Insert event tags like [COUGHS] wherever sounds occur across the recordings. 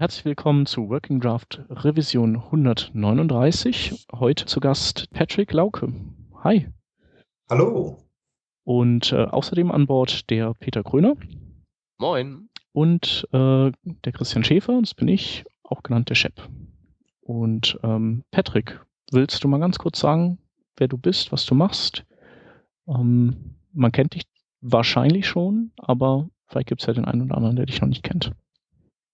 Herzlich willkommen zu Working Draft Revision 139. Heute zu Gast Patrick Lauke. Hi. Hallo. Und äh, außerdem an Bord der Peter Gröner. Moin. Und äh, der Christian Schäfer, das bin ich, auch genannt der Shep. Und ähm, Patrick, willst du mal ganz kurz sagen, wer du bist, was du machst? Ähm, man kennt dich wahrscheinlich schon, aber vielleicht gibt es ja den einen oder anderen, der dich noch nicht kennt.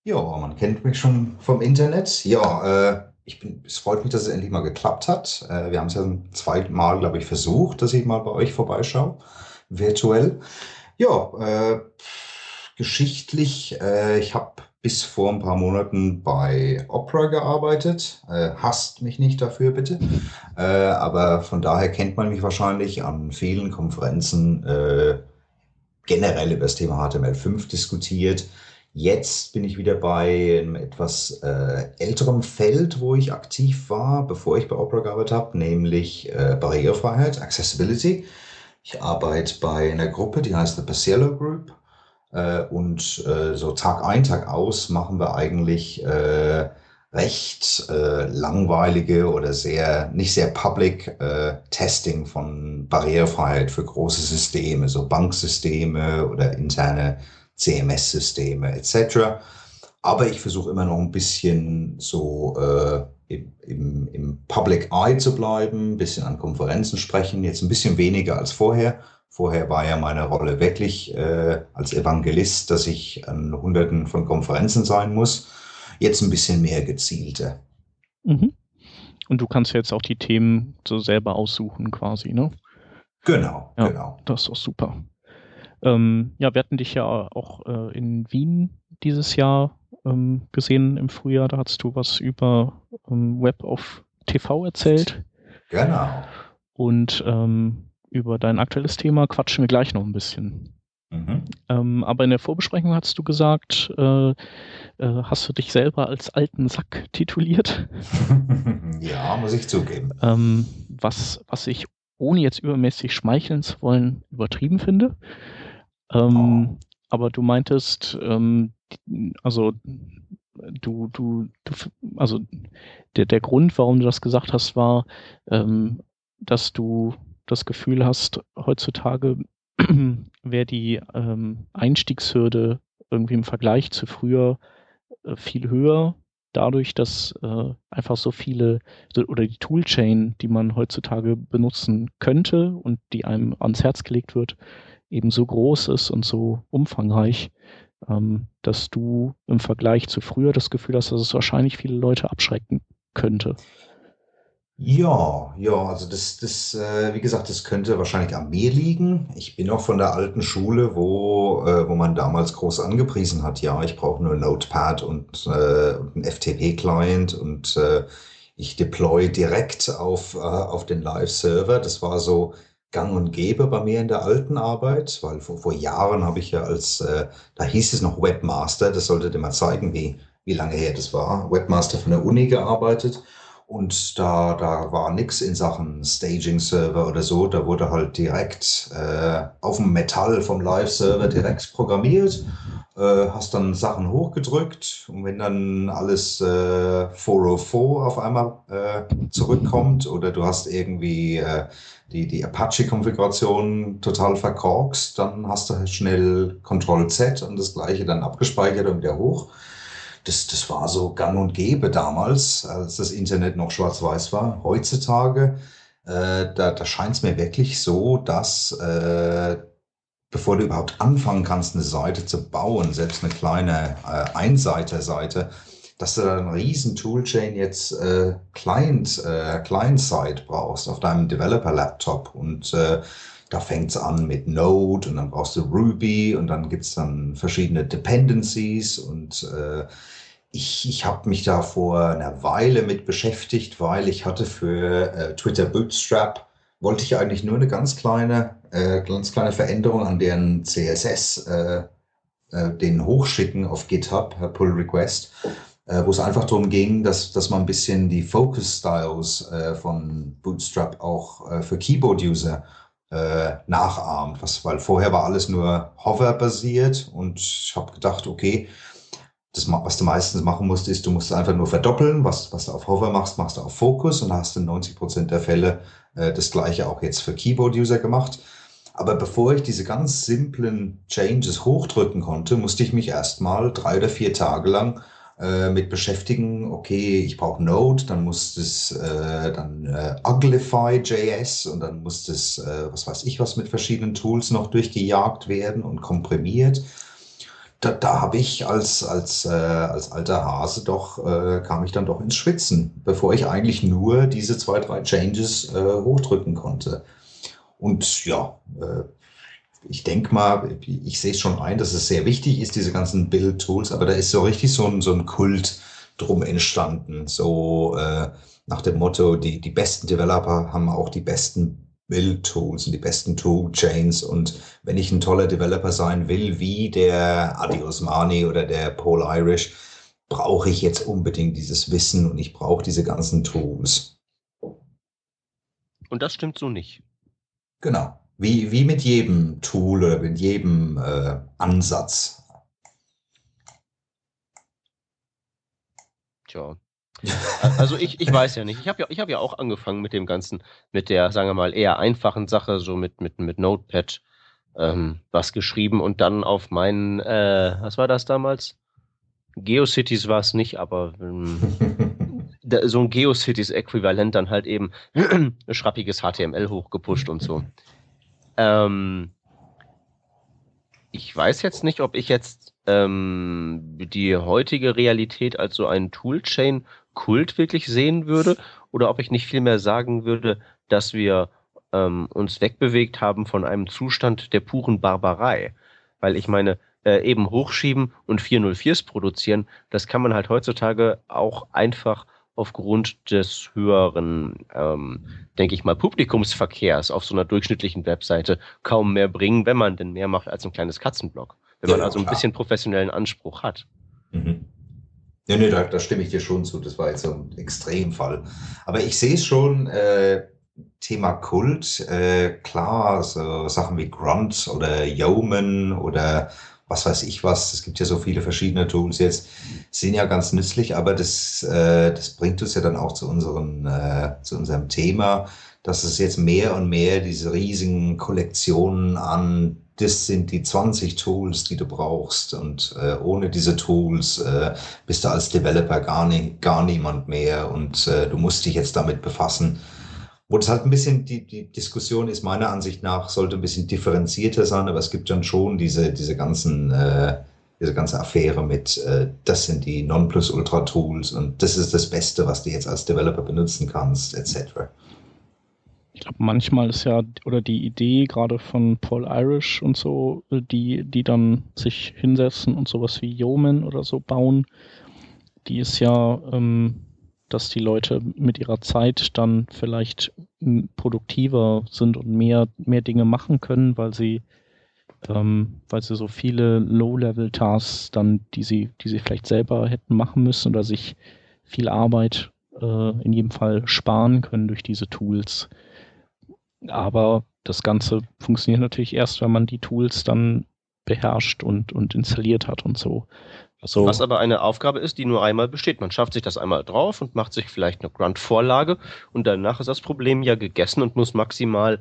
Ja, man kennt mich schon vom Internet. Ja, äh, ich bin, es freut mich, dass es endlich mal geklappt hat. Äh, wir haben es ja ein zweites Mal, glaube ich, versucht, dass ich mal bei euch vorbeischaue, virtuell. Ja, äh, geschichtlich, äh, ich habe bis vor ein paar Monaten bei Opera gearbeitet. Äh, hasst mich nicht dafür, bitte. Äh, aber von daher kennt man mich wahrscheinlich an vielen Konferenzen äh, generell über das Thema HTML5 diskutiert. Jetzt bin ich wieder bei einem etwas äh, älterem Feld, wo ich aktiv war, bevor ich bei Opera gearbeitet habe, nämlich äh, Barrierefreiheit, Accessibility. Ich arbeite bei einer Gruppe, die heißt The Paciello Group. Äh, und äh, so Tag ein, Tag aus machen wir eigentlich äh, recht äh, langweilige oder sehr, nicht sehr public Testing von Barrierefreiheit für große Systeme, so Banksysteme oder interne CMS-Systeme etc. Aber ich versuche immer noch ein bisschen so äh, im, im, Public Eye zu bleiben, ein bisschen an Konferenzen sprechen, jetzt ein bisschen weniger als vorher. Vorher war ja meine Rolle wirklich äh, als Evangelist, dass ich an Hunderten von Konferenzen sein muss. Jetzt ein bisschen mehr gezielter. Mhm. Und du kannst jetzt auch die Themen so selber aussuchen quasi, ne? Genau, ja, genau. Das ist auch super. Ähm, ja, wir hatten dich ja auch äh, in Wien dieses Jahr ähm, gesehen im Frühjahr. Da hast du was über ähm, Web auf TV erzählt. Genau. Und ähm, über dein aktuelles Thema quatschen wir gleich noch ein bisschen. Mhm. Ähm, aber in der Vorbesprechung hast du gesagt, äh, äh, hast du dich selber als alten Sack tituliert? [LAUGHS] ja, muss ich zugeben. Ähm, was, was ich, ohne jetzt übermäßig schmeicheln zu wollen, übertrieben finde. Ähm, oh. Aber du meintest, ähm, also du, du, du, also der, der Grund, warum du das gesagt hast, war, ähm, dass du das Gefühl hast, heutzutage [CLEARS THROAT] wäre die ähm, Einstiegshürde irgendwie im Vergleich zu früher äh, viel höher, dadurch, dass äh, einfach so viele oder die Toolchain, die man heutzutage benutzen könnte und die einem ans Herz gelegt wird, eben so groß ist und so umfangreich, ähm, dass du im Vergleich zu früher das Gefühl hast, dass es wahrscheinlich viele Leute abschrecken könnte. Ja, ja, also das, das, äh, wie gesagt, das könnte wahrscheinlich an mir liegen. Ich bin noch von der alten Schule, wo, äh, wo man damals groß angepriesen hat, ja, ich brauche nur Notepad und, äh, und einen FTP-Client und äh, ich deploy direkt auf, äh, auf den Live-Server. Das war so gang und gäbe bei mir in der alten Arbeit, weil vor, vor Jahren habe ich ja als, äh, da hieß es noch Webmaster, das sollte dir mal zeigen, wie, wie lange her das war, Webmaster von der Uni gearbeitet. Und da, da war nichts in Sachen Staging-Server oder so. Da wurde halt direkt äh, auf dem Metall vom Live-Server direkt programmiert. Äh, hast dann Sachen hochgedrückt und wenn dann alles äh, 404 auf einmal äh, zurückkommt oder du hast irgendwie äh, die, die Apache-Konfiguration total verkorkst, dann hast du halt schnell Ctrl-Z und das gleiche dann abgespeichert und wieder hoch das, das war so gang und gäbe damals, als das Internet noch schwarz-weiß war. Heutzutage, äh, da, da scheint es mir wirklich so, dass äh, bevor du überhaupt anfangen kannst, eine Seite zu bauen, selbst eine kleine äh, Einseiter-Seite, dass du da einen riesen Toolchain jetzt äh, Client, äh, Client-Side brauchst auf deinem Developer-Laptop und äh, da fängt es an mit Node und dann brauchst du Ruby und dann gibt es dann verschiedene Dependencies und äh, ich, ich habe mich da vor einer Weile mit beschäftigt, weil ich hatte für äh, Twitter Bootstrap, wollte ich eigentlich nur eine ganz kleine, äh, ganz kleine Veränderung an deren CSS, äh, äh, den hochschicken auf GitHub, Pull Request, äh, wo es einfach darum ging, dass, dass man ein bisschen die Focus Styles äh, von Bootstrap auch äh, für Keyboard-User äh, nachahmt, was, weil vorher war alles nur Hover-basiert und ich habe gedacht, okay, das, was du meistens machen musst, ist, du musst einfach nur verdoppeln. Was, was du auf Hover machst, machst du auf Focus und hast in 90 Prozent der Fälle äh, das gleiche auch jetzt für Keyboard-User gemacht. Aber bevor ich diese ganz simplen Changes hochdrücken konnte, musste ich mich erstmal drei oder vier Tage lang äh, mit beschäftigen, okay, ich brauche Node, dann muss das äh, dann äh, Uglify.js und dann muss das, äh, was weiß ich was, mit verschiedenen Tools noch durchgejagt werden und komprimiert. Da, da habe ich als, als, äh, als alter Hase doch, äh, kam ich dann doch ins Schwitzen, bevor ich eigentlich nur diese zwei, drei Changes äh, hochdrücken konnte. Und ja, äh, ich denke mal, ich sehe es schon ein, dass es sehr wichtig ist, diese ganzen Build-Tools, aber da ist so richtig so ein, so ein Kult drum entstanden. So äh, nach dem Motto, die, die besten Developer haben auch die besten Build-Tools und die besten Tool-Chains. Und wenn ich ein toller Developer sein will, wie der Adi Osmani oder der Paul Irish, brauche ich jetzt unbedingt dieses Wissen und ich brauche diese ganzen Tools. Und das stimmt so nicht. Genau. Wie, wie mit jedem Tool oder mit jedem äh, Ansatz. Tja. Also ich, ich weiß ja nicht. Ich habe ja, hab ja auch angefangen mit dem Ganzen, mit der, sagen wir mal, eher einfachen Sache, so mit, mit, mit Notepad ähm, was geschrieben und dann auf meinen, äh, was war das damals? GeoCities war es nicht, aber ähm, [LAUGHS] so ein GeoCities-Äquivalent dann halt eben [CLEARS THROAT] schrappiges HTML hochgepusht und so. Ähm, ich weiß jetzt nicht, ob ich jetzt ähm, die heutige Realität als so einen Toolchain-Kult wirklich sehen würde oder ob ich nicht vielmehr sagen würde, dass wir ähm, uns wegbewegt haben von einem Zustand der puren Barbarei. Weil ich meine, äh, eben hochschieben und 404s produzieren, das kann man halt heutzutage auch einfach aufgrund des höheren, ähm, denke ich mal, Publikumsverkehrs auf so einer durchschnittlichen Webseite kaum mehr bringen, wenn man denn mehr macht als ein kleines Katzenblock. Wenn man ja, also ein klar. bisschen professionellen Anspruch hat. Mhm. Ja, nee, da, da, stimme ich dir schon zu. Das war jetzt so ein Extremfall. Aber ich sehe es schon, äh, Thema Kult, äh, klar, so Sachen wie Grunt oder Yeoman oder was weiß ich was, es gibt ja so viele verschiedene Tools jetzt, sind ja ganz nützlich, aber das, äh, das bringt uns ja dann auch zu, unseren, äh, zu unserem Thema, dass es jetzt mehr und mehr diese riesigen Kollektionen an, das sind die 20 Tools, die du brauchst. Und äh, ohne diese Tools äh, bist du als Developer gar, nie, gar niemand mehr. Und äh, du musst dich jetzt damit befassen wo das halt ein bisschen, die, die Diskussion ist meiner Ansicht nach, sollte ein bisschen differenzierter sein, aber es gibt dann schon diese, diese ganzen, äh, diese ganze Affäre mit, äh, das sind die Nonplusultra-Tools und das ist das Beste, was du jetzt als Developer benutzen kannst, etc. Ich glaube, manchmal ist ja, oder die Idee gerade von Paul Irish und so, die, die dann sich hinsetzen und sowas wie Yeoman oder so bauen, die ist ja, ähm, dass die Leute mit ihrer Zeit dann vielleicht produktiver sind und mehr, mehr Dinge machen können, weil sie, ähm, weil sie so viele Low-Level-Tasks dann, die sie, die sie vielleicht selber hätten machen müssen oder sich viel Arbeit äh, in jedem Fall sparen können durch diese Tools. Aber das Ganze funktioniert natürlich erst, wenn man die Tools dann beherrscht und, und installiert hat und so. So. Was aber eine Aufgabe ist, die nur einmal besteht. Man schafft sich das einmal drauf und macht sich vielleicht eine Grunt-Vorlage und danach ist das Problem ja gegessen und muss maximal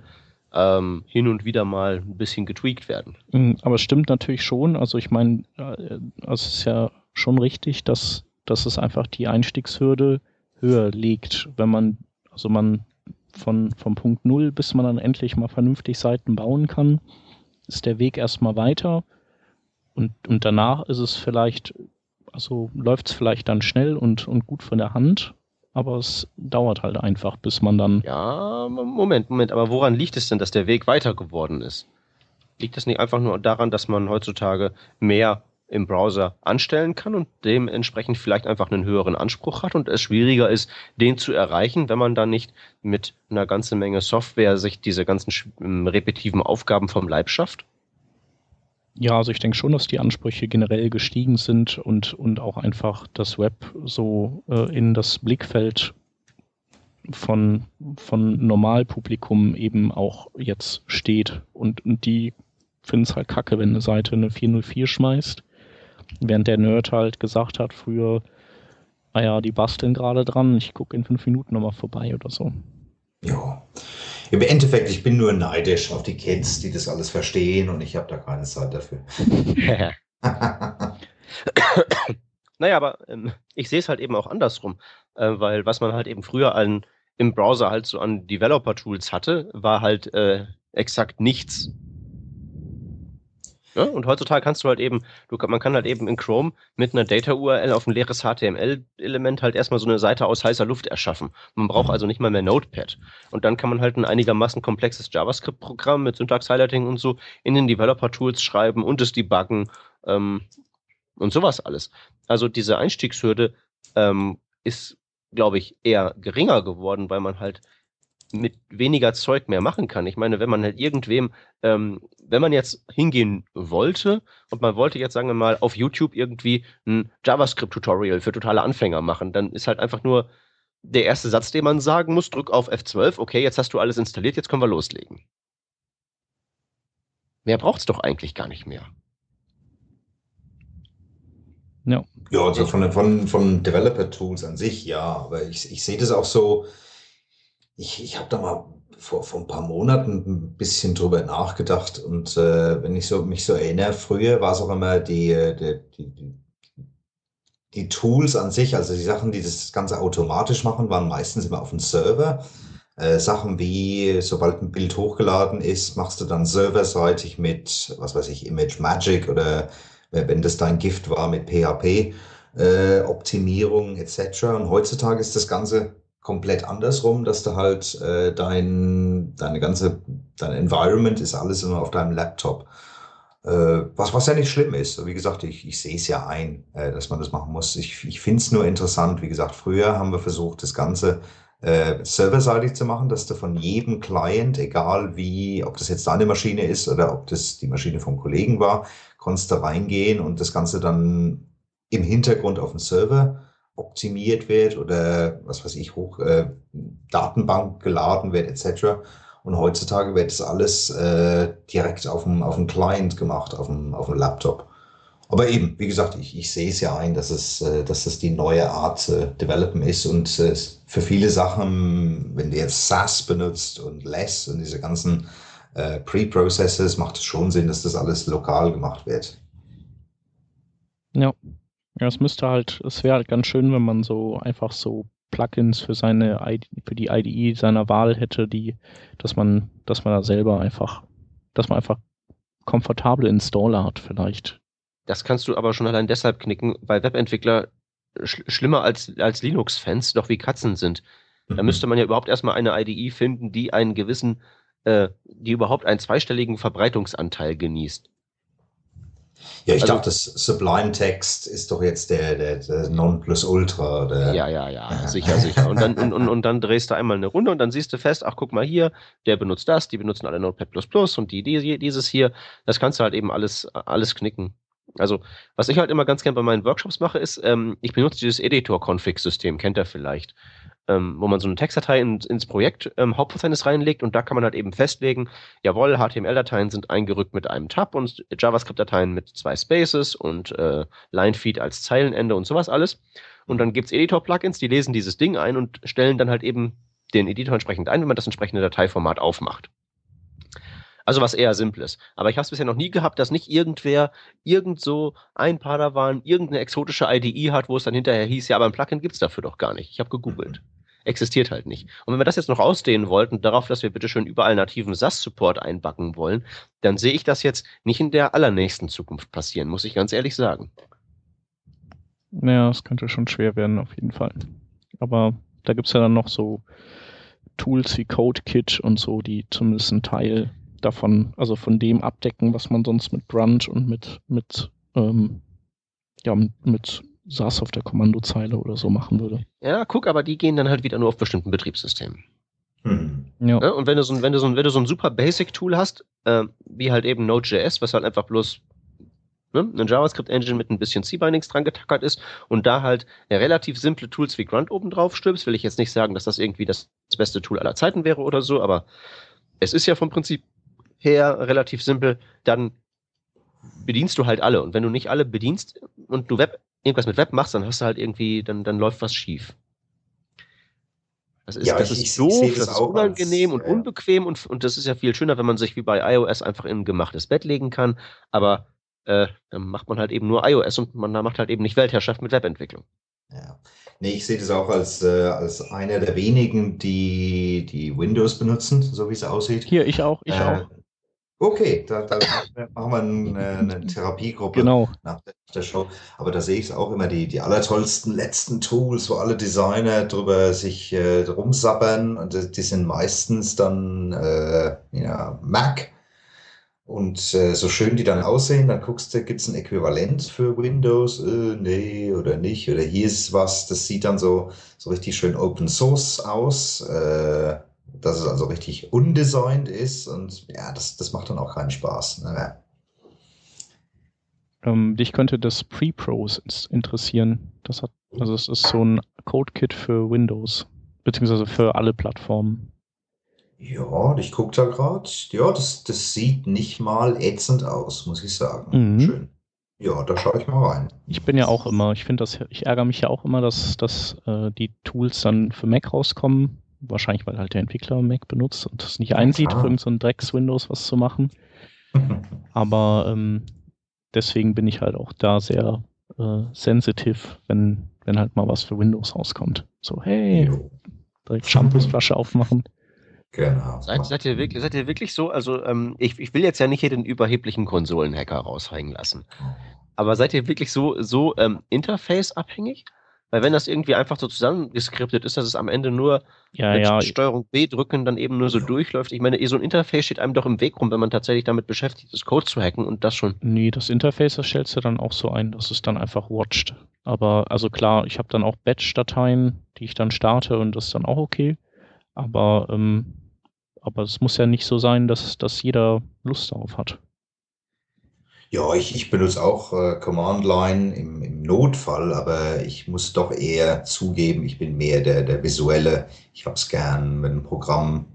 ähm, hin und wieder mal ein bisschen getweakt werden. Mm, aber es stimmt natürlich schon. Also ich meine, äh, es ist ja schon richtig, dass, dass es einfach die Einstiegshürde höher liegt, wenn man, also man von, vom Punkt Null, bis man dann endlich mal vernünftig Seiten bauen kann, ist der Weg erstmal weiter. Und, und danach ist es vielleicht, also läuft es vielleicht dann schnell und, und gut von der Hand, aber es dauert halt einfach, bis man dann. Ja, Moment, Moment, aber woran liegt es denn, dass der Weg weiter geworden ist? Liegt das nicht einfach nur daran, dass man heutzutage mehr im Browser anstellen kann und dementsprechend vielleicht einfach einen höheren Anspruch hat und es schwieriger ist, den zu erreichen, wenn man dann nicht mit einer ganzen Menge Software sich diese ganzen repetitiven Aufgaben vom Leib schafft? Ja, also ich denke schon, dass die Ansprüche generell gestiegen sind und, und auch einfach das Web so äh, in das Blickfeld von, von Normalpublikum eben auch jetzt steht. Und, und die finden es halt kacke, wenn eine Seite eine 404 schmeißt. Während der Nerd halt gesagt hat, früher, naja, die basteln gerade dran, ich gucke in fünf Minuten nochmal vorbei oder so. Ja. Im Endeffekt, ich bin nur neidisch auf die Kids, die das alles verstehen und ich habe da keine Zeit dafür. [LAUGHS] naja, aber ähm, ich sehe es halt eben auch andersrum, äh, weil was man halt eben früher an, im Browser halt so an Developer-Tools hatte, war halt äh, exakt nichts. Ja, und heutzutage kannst du halt eben, du, man kann halt eben in Chrome mit einer Data-URL auf ein leeres HTML-Element halt erstmal so eine Seite aus heißer Luft erschaffen. Man braucht also nicht mal mehr Notepad. Und dann kann man halt ein einigermaßen komplexes JavaScript-Programm mit Syntax-Highlighting und so in den Developer-Tools schreiben und es debuggen ähm, und sowas alles. Also diese Einstiegshürde ähm, ist, glaube ich, eher geringer geworden, weil man halt mit weniger Zeug mehr machen kann. Ich meine, wenn man halt irgendwem, ähm, wenn man jetzt hingehen wollte und man wollte jetzt, sagen wir mal, auf YouTube irgendwie ein JavaScript-Tutorial für totale Anfänger machen, dann ist halt einfach nur der erste Satz, den man sagen muss, drück auf F12, okay, jetzt hast du alles installiert, jetzt können wir loslegen. Mehr braucht es doch eigentlich gar nicht mehr. Ja. Ja, also von, von, von Developer-Tools an sich, ja, aber ich, ich sehe das auch so, ich, ich habe da mal vor, vor ein paar Monaten ein bisschen drüber nachgedacht und äh, wenn ich so, mich so erinnere, früher war es auch immer die, die, die, die Tools an sich, also die Sachen, die das Ganze automatisch machen, waren meistens immer auf dem Server. Äh, Sachen wie, sobald ein Bild hochgeladen ist, machst du dann serverseitig mit, was weiß ich, Image Magic oder wenn das dein Gift war mit PHP, äh, Optimierung etc. Und heutzutage ist das Ganze komplett andersrum, dass du halt äh, dein, deine ganze, dein Environment ist alles immer auf deinem Laptop. Äh, was, was ja nicht schlimm ist. Wie gesagt, ich, ich sehe es ja ein, äh, dass man das machen muss. Ich, ich finde es nur interessant. Wie gesagt, früher haben wir versucht, das Ganze äh, serverseitig zu machen, dass du von jedem Client, egal wie, ob das jetzt deine Maschine ist oder ob das die Maschine vom Kollegen war, konntest du reingehen und das Ganze dann im Hintergrund auf dem Server optimiert wird oder was weiß ich, hoch äh, Datenbank geladen wird etc. Und heutzutage wird das alles äh, direkt auf dem, auf dem Client gemacht, auf dem, auf dem Laptop. Aber eben, wie gesagt, ich, ich sehe es ja ein, dass es, äh, dass es die neue Art äh, Developen ist und äh, für viele Sachen, wenn du jetzt SAS benutzt und Less und diese ganzen äh, Pre-Processes, macht es schon Sinn, dass das alles lokal gemacht wird. Ja. Es müsste halt, es wäre halt ganz schön, wenn man so einfach so Plugins für seine ID, für die IDE seiner Wahl hätte, die, dass man, dass man da selber einfach, dass man einfach komfortable Installer hat vielleicht. Das kannst du aber schon allein deshalb knicken, weil Webentwickler sch schlimmer als, als Linux-Fans doch wie Katzen sind. Da mhm. müsste man ja überhaupt erstmal eine IDE finden, die einen gewissen äh, die überhaupt einen zweistelligen Verbreitungsanteil genießt. Ja, ich also, dachte, das Sublime Text ist doch jetzt der, der, der Nonplusultra. Der, ja, ja, ja, sicher, sicher. Und dann, und, und, und dann drehst du einmal eine Runde und dann siehst du fest, ach, guck mal hier, der benutzt das, die benutzen alle Notepad und die, die dieses hier. Das kannst du halt eben alles, alles knicken. Also, was ich halt immer ganz gern bei meinen Workshops mache, ist, ähm, ich benutze dieses Editor-Config-System, kennt ihr vielleicht ähm, wo man so eine Textdatei in, ins Projekt ähm, Hauptverzeichnis reinlegt und da kann man halt eben festlegen, jawohl, HTML-Dateien sind eingerückt mit einem Tab und JavaScript-Dateien mit zwei Spaces und äh, Linefeed als Zeilenende und sowas alles. Und dann gibt's Editor-Plugins, die lesen dieses Ding ein und stellen dann halt eben den Editor entsprechend ein, wenn man das entsprechende Dateiformat aufmacht. Also was eher Simples. Aber ich habe es bisher noch nie gehabt, dass nicht irgendwer irgend so ein Padawan irgendeine exotische IDE hat, wo es dann hinterher hieß, ja, aber ein Plugin gibt's dafür doch gar nicht. Ich habe gegoogelt. Existiert halt nicht. Und wenn wir das jetzt noch ausdehnen wollten, darauf, dass wir bitte schön überall nativen SAS-Support einbacken wollen, dann sehe ich das jetzt nicht in der allernächsten Zukunft passieren, muss ich ganz ehrlich sagen. Naja, es könnte schon schwer werden, auf jeden Fall. Aber da gibt's ja dann noch so Tools wie CodeKit und so, die zumindest einen Teil davon, also von dem abdecken, was man sonst mit Grunge und mit, mit, ähm, ja, mit SAS auf der Kommandozeile oder so machen würde. Ja, guck, aber die gehen dann halt wieder nur auf bestimmten Betriebssystemen. Hm. Ja. ja. Und wenn du so ein, wenn du so ein, wenn du so ein super Basic-Tool hast, äh, wie halt eben Node.js, was halt einfach bloß ne, eine JavaScript-Engine mit ein bisschen C-Bindings dran getackert ist und da halt relativ simple Tools wie Grunt oben drauf stülpst, will ich jetzt nicht sagen, dass das irgendwie das beste Tool aller Zeiten wäre oder so, aber es ist ja vom Prinzip her relativ simpel, dann bedienst du halt alle. Und wenn du nicht alle bedienst und du Web, irgendwas mit Web machst, dann hast du halt irgendwie, dann, dann läuft was schief. Das ist, ja, das ich, ist doof, ich das, das ist unangenehm als, und unbequem und, und das ist ja viel schöner, wenn man sich wie bei iOS einfach in ein gemachtes Bett legen kann. Aber äh, dann macht man halt eben nur iOS und man macht halt eben nicht Weltherrschaft mit Webentwicklung. Ja. Nee, ich sehe das auch als, äh, als einer der wenigen, die, die Windows benutzen, so wie es aussieht. Hier, ich auch, ich äh, auch. Okay, da, da machen wir eine, eine Therapiegruppe genau. nach der Show. Aber da sehe ich es auch immer, die, die allertollsten letzten Tools, wo alle Designer drüber sich äh, rumsabbern. Und die sind meistens dann äh, ja, Mac und äh, so schön die dann aussehen, dann guckst du, gibt es ein Äquivalent für Windows? Äh, nee, oder nicht. Oder hier ist was, das sieht dann so, so richtig schön Open Source aus, äh, dass es also richtig undesigned ist. Und ja, das, das macht dann auch keinen Spaß. Ne? Ähm, dich könnte das Pre-Pros interessieren. Das hat, also es ist so ein Code-Kit für Windows, beziehungsweise für alle Plattformen. Ja, ich gucke da gerade. Ja, das, das sieht nicht mal ätzend aus, muss ich sagen. Mhm. Schön. Ja, da schaue ich mal rein. Ich bin ja auch immer, ich finde das, ich ärgere mich ja auch immer, dass, dass äh, die Tools dann für Mac rauskommen. Wahrscheinlich, weil halt der Entwickler Mac benutzt und es nicht einsieht, für irgendein so Drecks-Windows was zu machen. [LAUGHS] Aber ähm, deswegen bin ich halt auch da sehr äh, sensitiv, wenn, wenn halt mal was für Windows rauskommt. So, hey, direkt Shampoosflasche aufmachen. Genau. Seid, seid, ihr wirklich, seid ihr wirklich so? Also, ähm, ich, ich will jetzt ja nicht hier den überheblichen Konsolenhacker raushängen lassen. Aber seid ihr wirklich so, so ähm, Interface-abhängig? Weil wenn das irgendwie einfach so zusammengeskriptet ist, dass es am Ende nur ja, mit ja. Steuerung B drücken dann eben nur so durchläuft. Ich meine, so ein Interface steht einem doch im Weg rum, wenn man tatsächlich damit beschäftigt ist, Code zu hacken und das schon. Nee, das Interface, das stellst du dann auch so ein, dass es dann einfach watcht. Aber also klar, ich habe dann auch Batch-Dateien, die ich dann starte und das ist dann auch okay. Aber ähm, aber es muss ja nicht so sein, dass, dass jeder Lust darauf hat. Ja, ich, ich benutze auch äh, Command Line im, im Notfall, aber ich muss doch eher zugeben, ich bin mehr der, der visuelle. Ich habe es gern, wenn ein Programm,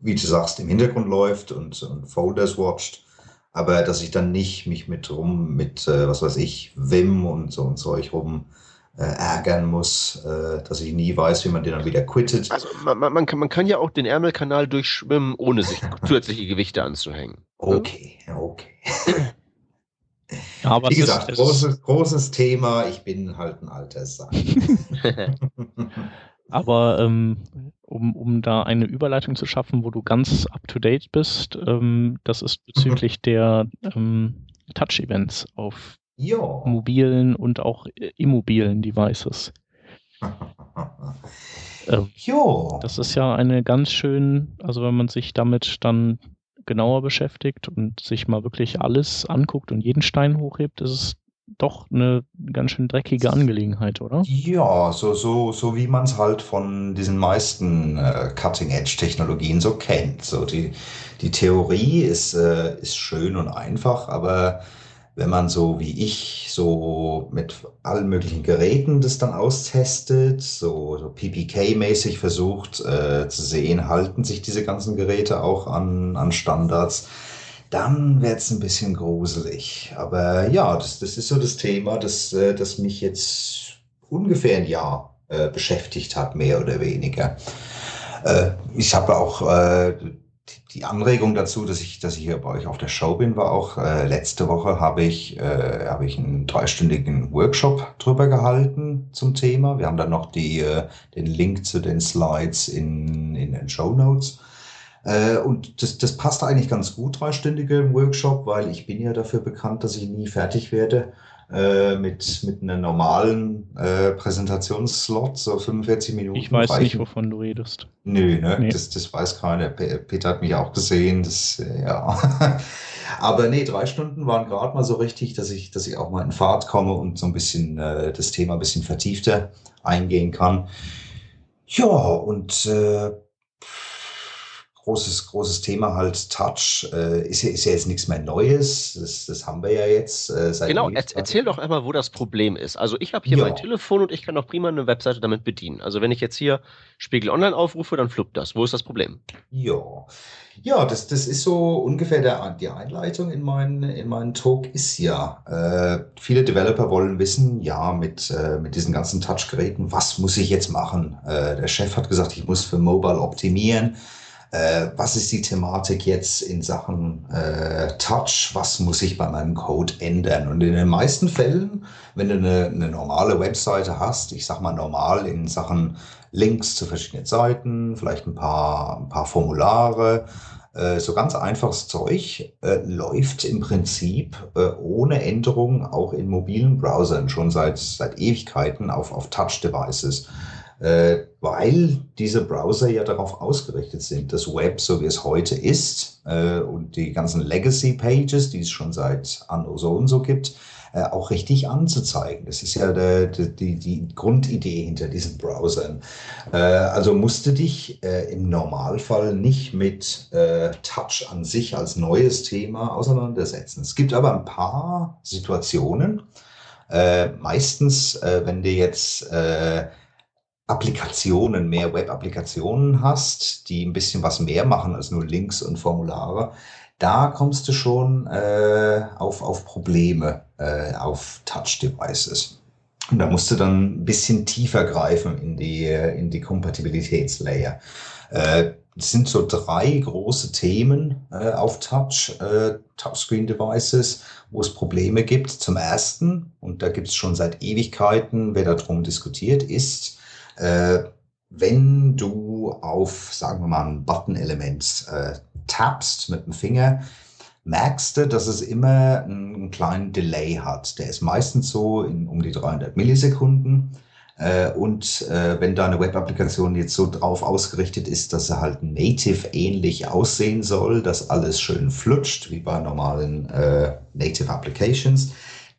wie du sagst, im Hintergrund läuft und, und Folders watcht. Aber dass ich dann nicht mich mit rum, mit, äh, was weiß ich, Vim und so und Zeug rum äh, ärgern muss, äh, dass ich nie weiß, wie man den dann wieder quittet. Also man, man, kann, man kann ja auch den Ärmelkanal durchschwimmen, ohne sich [LAUGHS] zusätzliche Gewichte anzuhängen. Okay, okay. Aber Wie gesagt, ist, großes, großes Thema. Ich bin halt ein alter Sack. [LAUGHS] aber ähm, um, um da eine Überleitung zu schaffen, wo du ganz up-to-date bist, ähm, das ist bezüglich der ähm, Touch-Events auf ja. mobilen und auch immobilen Devices. [LAUGHS] ähm, ja. Das ist ja eine ganz schön, also wenn man sich damit dann genauer beschäftigt und sich mal wirklich alles anguckt und jeden Stein hochhebt, ist es doch eine ganz schön dreckige Angelegenheit, oder? Ja, so, so, so wie man es halt von diesen meisten äh, Cutting-Edge-Technologien so kennt. So die, die Theorie ist, äh, ist schön und einfach, aber wenn man so wie ich so mit allen möglichen Geräten das dann austestet, so, so PPK-mäßig versucht äh, zu sehen, halten sich diese ganzen Geräte auch an, an Standards, dann wird es ein bisschen gruselig. Aber ja, das, das ist so das Thema, das, äh, das mich jetzt ungefähr ein Jahr äh, beschäftigt hat, mehr oder weniger. Äh, ich habe auch äh, die Anregung dazu, dass ich, dass ich hier bei euch auf der Show bin, war auch, äh, letzte Woche habe ich, äh, habe ich einen dreistündigen Workshop drüber gehalten zum Thema. Wir haben dann noch die, äh, den Link zu den Slides in, in den Show Notes. Äh, und das, das passt eigentlich ganz gut, dreistündige Workshop, weil ich bin ja dafür bekannt, dass ich nie fertig werde äh, mit, mit einem normalen äh, Präsentationsslot, so 45 Minuten. Ich weiß reichen. nicht, wovon du redest. Nö, ne? Nee. Das, das weiß keiner. Peter hat mich auch gesehen. Das, äh, ja. [LAUGHS] Aber nee, drei Stunden waren gerade mal so richtig, dass ich, dass ich auch mal in Fahrt komme und so ein bisschen äh, das Thema ein bisschen vertiefter eingehen kann. Ja, und äh, großes, großes Thema halt Touch. Äh, ist, ja, ist ja jetzt nichts mehr Neues. Das, das haben wir ja jetzt äh, seit Genau, erzähl doch einmal, wo das Problem ist. Also ich habe hier ja. mein Telefon und ich kann auch prima eine Webseite damit bedienen. Also wenn ich jetzt hier Spiegel Online aufrufe, dann fluppt das. Wo ist das Problem? Ja. Ja, das, das ist so ungefähr der, die Einleitung in meinen, in meinen Talk ist ja. Äh, viele Developer wollen wissen, ja, mit, äh, mit diesen ganzen Touchgeräten, was muss ich jetzt machen? Äh, der Chef hat gesagt, ich muss für Mobile optimieren äh, was ist die Thematik jetzt in Sachen äh, Touch, was muss ich bei meinem Code ändern. Und in den meisten Fällen, wenn du eine, eine normale Webseite hast, ich sag mal normal in Sachen Links zu verschiedenen Seiten, vielleicht ein paar, ein paar Formulare, äh, so ganz einfaches Zeug äh, läuft im Prinzip äh, ohne Änderung auch in mobilen Browsern schon seit, seit Ewigkeiten auf, auf Touch-Devices weil diese Browser ja darauf ausgerichtet sind, das Web, so wie es heute ist, äh, und die ganzen Legacy-Pages, die es schon seit Anno so und so gibt, äh, auch richtig anzuzeigen. Das ist ja der, die, die Grundidee hinter diesen Browsern. Äh, also musste dich äh, im Normalfall nicht mit äh, Touch an sich als neues Thema auseinandersetzen. Es gibt aber ein paar Situationen, äh, meistens, äh, wenn dir jetzt äh, Applikationen, mehr Web-Applikationen hast, die ein bisschen was mehr machen als nur Links und Formulare, da kommst du schon äh, auf, auf Probleme äh, auf Touch-Devices. Und da musst du dann ein bisschen tiefer greifen in die, in die Kompatibilitätslayer. Äh, es sind so drei große Themen äh, auf Touch, äh, Touchscreen-Devices, wo es Probleme gibt. Zum ersten, und da gibt es schon seit Ewigkeiten, wer darum diskutiert, ist, äh, wenn du auf, sagen wir mal, ein Button-Element äh, tappst mit dem Finger, merkst du, dass es immer einen kleinen Delay hat. Der ist meistens so in um die 300 Millisekunden. Äh, und äh, wenn deine Web-Applikation jetzt so drauf ausgerichtet ist, dass sie halt native ähnlich aussehen soll, dass alles schön flutscht, wie bei normalen äh, Native Applications,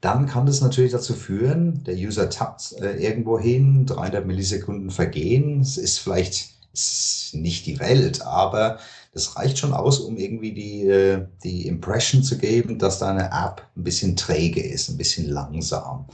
dann kann das natürlich dazu führen, der User tappt äh, irgendwo hin, 300 Millisekunden vergehen. Es ist vielleicht ist nicht die Welt, aber das reicht schon aus, um irgendwie die, äh, die Impression zu geben, dass deine App ein bisschen träge ist, ein bisschen langsam.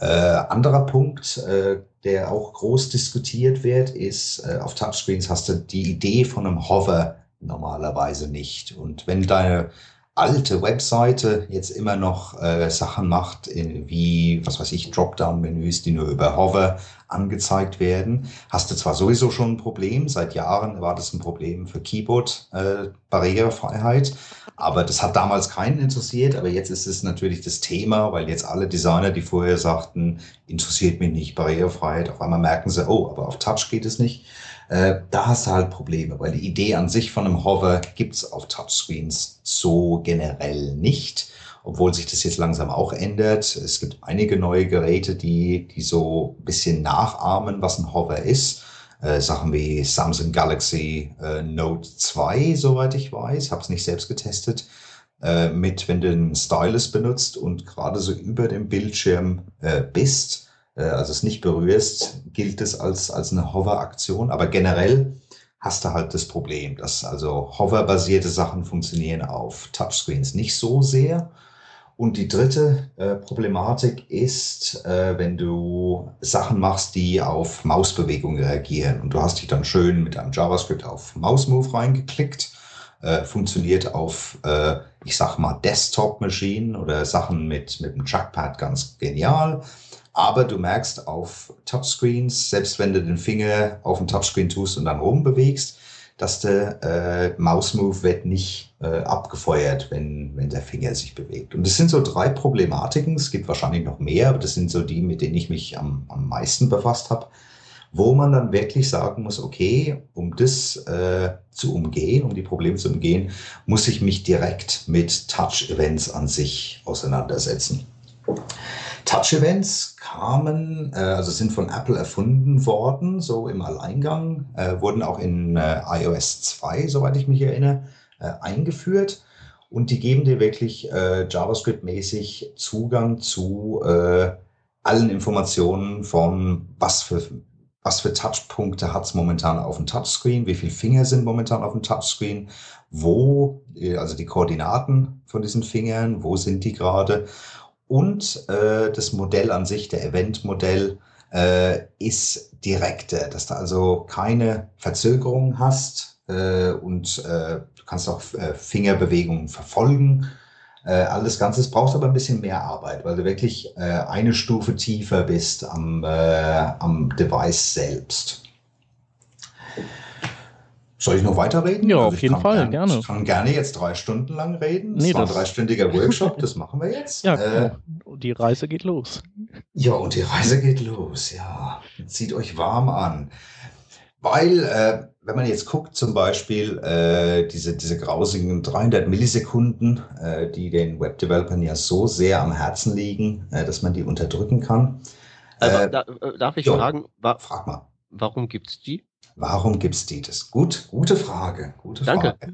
Äh, anderer Punkt, äh, der auch groß diskutiert wird, ist, äh, auf Touchscreens hast du die Idee von einem Hover normalerweise nicht. Und wenn deine alte Webseite jetzt immer noch äh, Sachen macht, wie, was weiß ich, Dropdown-Menüs, die nur über Hover angezeigt werden, hast du zwar sowieso schon ein Problem, seit Jahren war das ein Problem für Keyboard-Barrierefreiheit, äh, aber das hat damals keinen interessiert, aber jetzt ist es natürlich das Thema, weil jetzt alle Designer, die vorher sagten, interessiert mich nicht Barrierefreiheit, auf einmal merken sie, oh, aber auf Touch geht es nicht. Äh, da hast du halt Probleme, weil die Idee an sich von einem Hover gibt's auf Touchscreens so generell nicht, obwohl sich das jetzt langsam auch ändert. Es gibt einige neue Geräte, die, die so ein bisschen nachahmen, was ein Hover ist. Äh, Sachen wie Samsung Galaxy äh, Note 2, soweit ich weiß, habe es nicht selbst getestet, äh, mit, wenn du einen Stylus benutzt und gerade so über dem Bildschirm äh, bist, also es nicht berührst, gilt es als, als eine Hover-Aktion. Aber generell hast du halt das Problem, dass also Hover-basierte Sachen funktionieren auf Touchscreens nicht so sehr. Und die dritte äh, Problematik ist, äh, wenn du Sachen machst, die auf Mausbewegungen reagieren und du hast dich dann schön mit einem JavaScript auf Mouse-Move reingeklickt, äh, funktioniert auf, äh, ich sag mal, Desktop-Maschinen oder Sachen mit, mit dem Trackpad ganz genial. Aber du merkst auf Touchscreens, selbst wenn du den Finger auf den Touchscreen tust und dann oben bewegst, dass der äh, Mouse-Move wird nicht äh, abgefeuert, wenn, wenn der Finger sich bewegt. Und das sind so drei Problematiken. Es gibt wahrscheinlich noch mehr, aber das sind so die, mit denen ich mich am, am meisten befasst habe, wo man dann wirklich sagen muss, okay, um das äh, zu umgehen, um die Probleme zu umgehen, muss ich mich direkt mit Touch-Events an sich auseinandersetzen. Touch-Events kamen, äh, also sind von Apple erfunden worden, so im Alleingang, äh, wurden auch in äh, iOS 2, soweit ich mich erinnere, äh, eingeführt. Und die geben dir wirklich äh, JavaScript-mäßig Zugang zu äh, allen Informationen von was für was für Touchpunkte hat es momentan auf dem Touchscreen, wie viele Finger sind momentan auf dem Touchscreen, wo, also die Koordinaten von diesen Fingern, wo sind die gerade und äh, das Modell an sich, der Event-Modell, äh, ist direkter, dass du also keine Verzögerung hast äh, und äh, du kannst auch äh, Fingerbewegungen verfolgen. Äh, alles Ganze braucht aber ein bisschen mehr Arbeit, weil du wirklich äh, eine Stufe tiefer bist am, äh, am Device selbst. Soll ich noch weiterreden? Ja, Also auf ich jeden kann Fall, gern- gerne. Ich kann gerne jetzt drei Stunden lang reden. Das Nee, war ein das- dreistündiger Workshop, das machen wir jetzt. Ja, Äh, genau. Die Reise geht los. ja, und die Reise geht los, ja. Zieht euch warm an. Weil, äh, wenn man jetzt guckt, zum Beispiel äh, diese, diese grausigen 300 Millisekunden, äh, die den Webdevelopern ja so sehr am Herzen liegen, äh, dass man die unterdrücken kann. Aber Äh, da, darf ich jo. fragen, wa frag mal, warum gibt's die? Warum gibt's die? Das gut, gute Frage, gute Danke. Frage.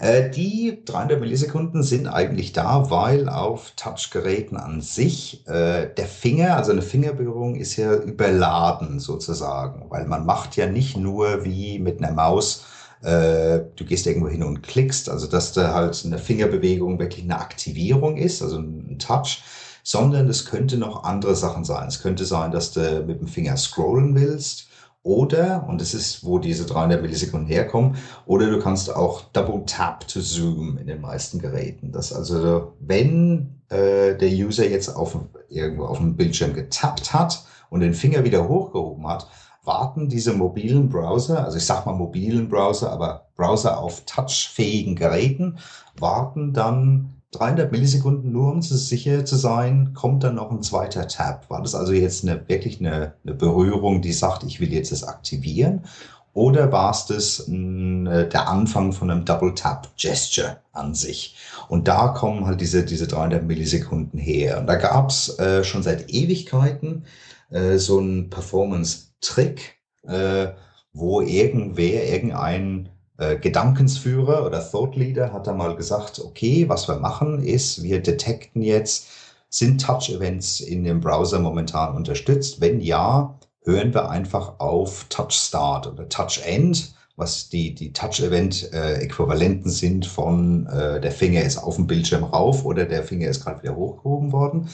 Äh, die 300 Millisekunden sind eigentlich da, weil auf Touchgeräten an sich äh, der Finger, also eine Fingerberührung ist ja überladen sozusagen, weil man macht ja nicht nur wie mit einer Maus, äh, du gehst irgendwo hin und klickst, also dass da halt eine Fingerbewegung wirklich eine Aktivierung ist, also ein Touch, sondern es könnte noch andere Sachen sein. Es könnte sein, dass du mit dem Finger scrollen willst. Oder, und das ist, wo diese 300 Millisekunden herkommen, oder du kannst auch Double Tap to Zoom in den meisten Geräten. Das also, wenn äh, der User jetzt auf, irgendwo auf dem Bildschirm getappt hat und den Finger wieder hochgehoben hat, warten diese mobilen Browser, also ich sag mal mobilen Browser, aber Browser auf touchfähigen Geräten, warten dann 300 Millisekunden nur, um sicher zu sein, kommt dann noch ein zweiter Tab. War das also jetzt eine, wirklich eine, eine Berührung, die sagt, ich will jetzt das aktivieren? Oder war es das mh, der Anfang von einem Double Tap Gesture an sich? Und da kommen halt diese, diese 300 Millisekunden her. Und da gab es äh, schon seit Ewigkeiten äh, so einen Performance-Trick, äh, wo irgendwer, irgendein äh, Gedankensführer oder Thought Leader hat da mal gesagt, okay, was wir machen ist, wir detekten jetzt, sind Touch-Events in dem Browser momentan unterstützt? Wenn ja, hören wir einfach auf Touch Start oder Touch End, was die, die Touch-Event-Äquivalenten sind von äh, der Finger ist auf dem Bildschirm rauf oder der Finger ist gerade wieder hochgehoben worden.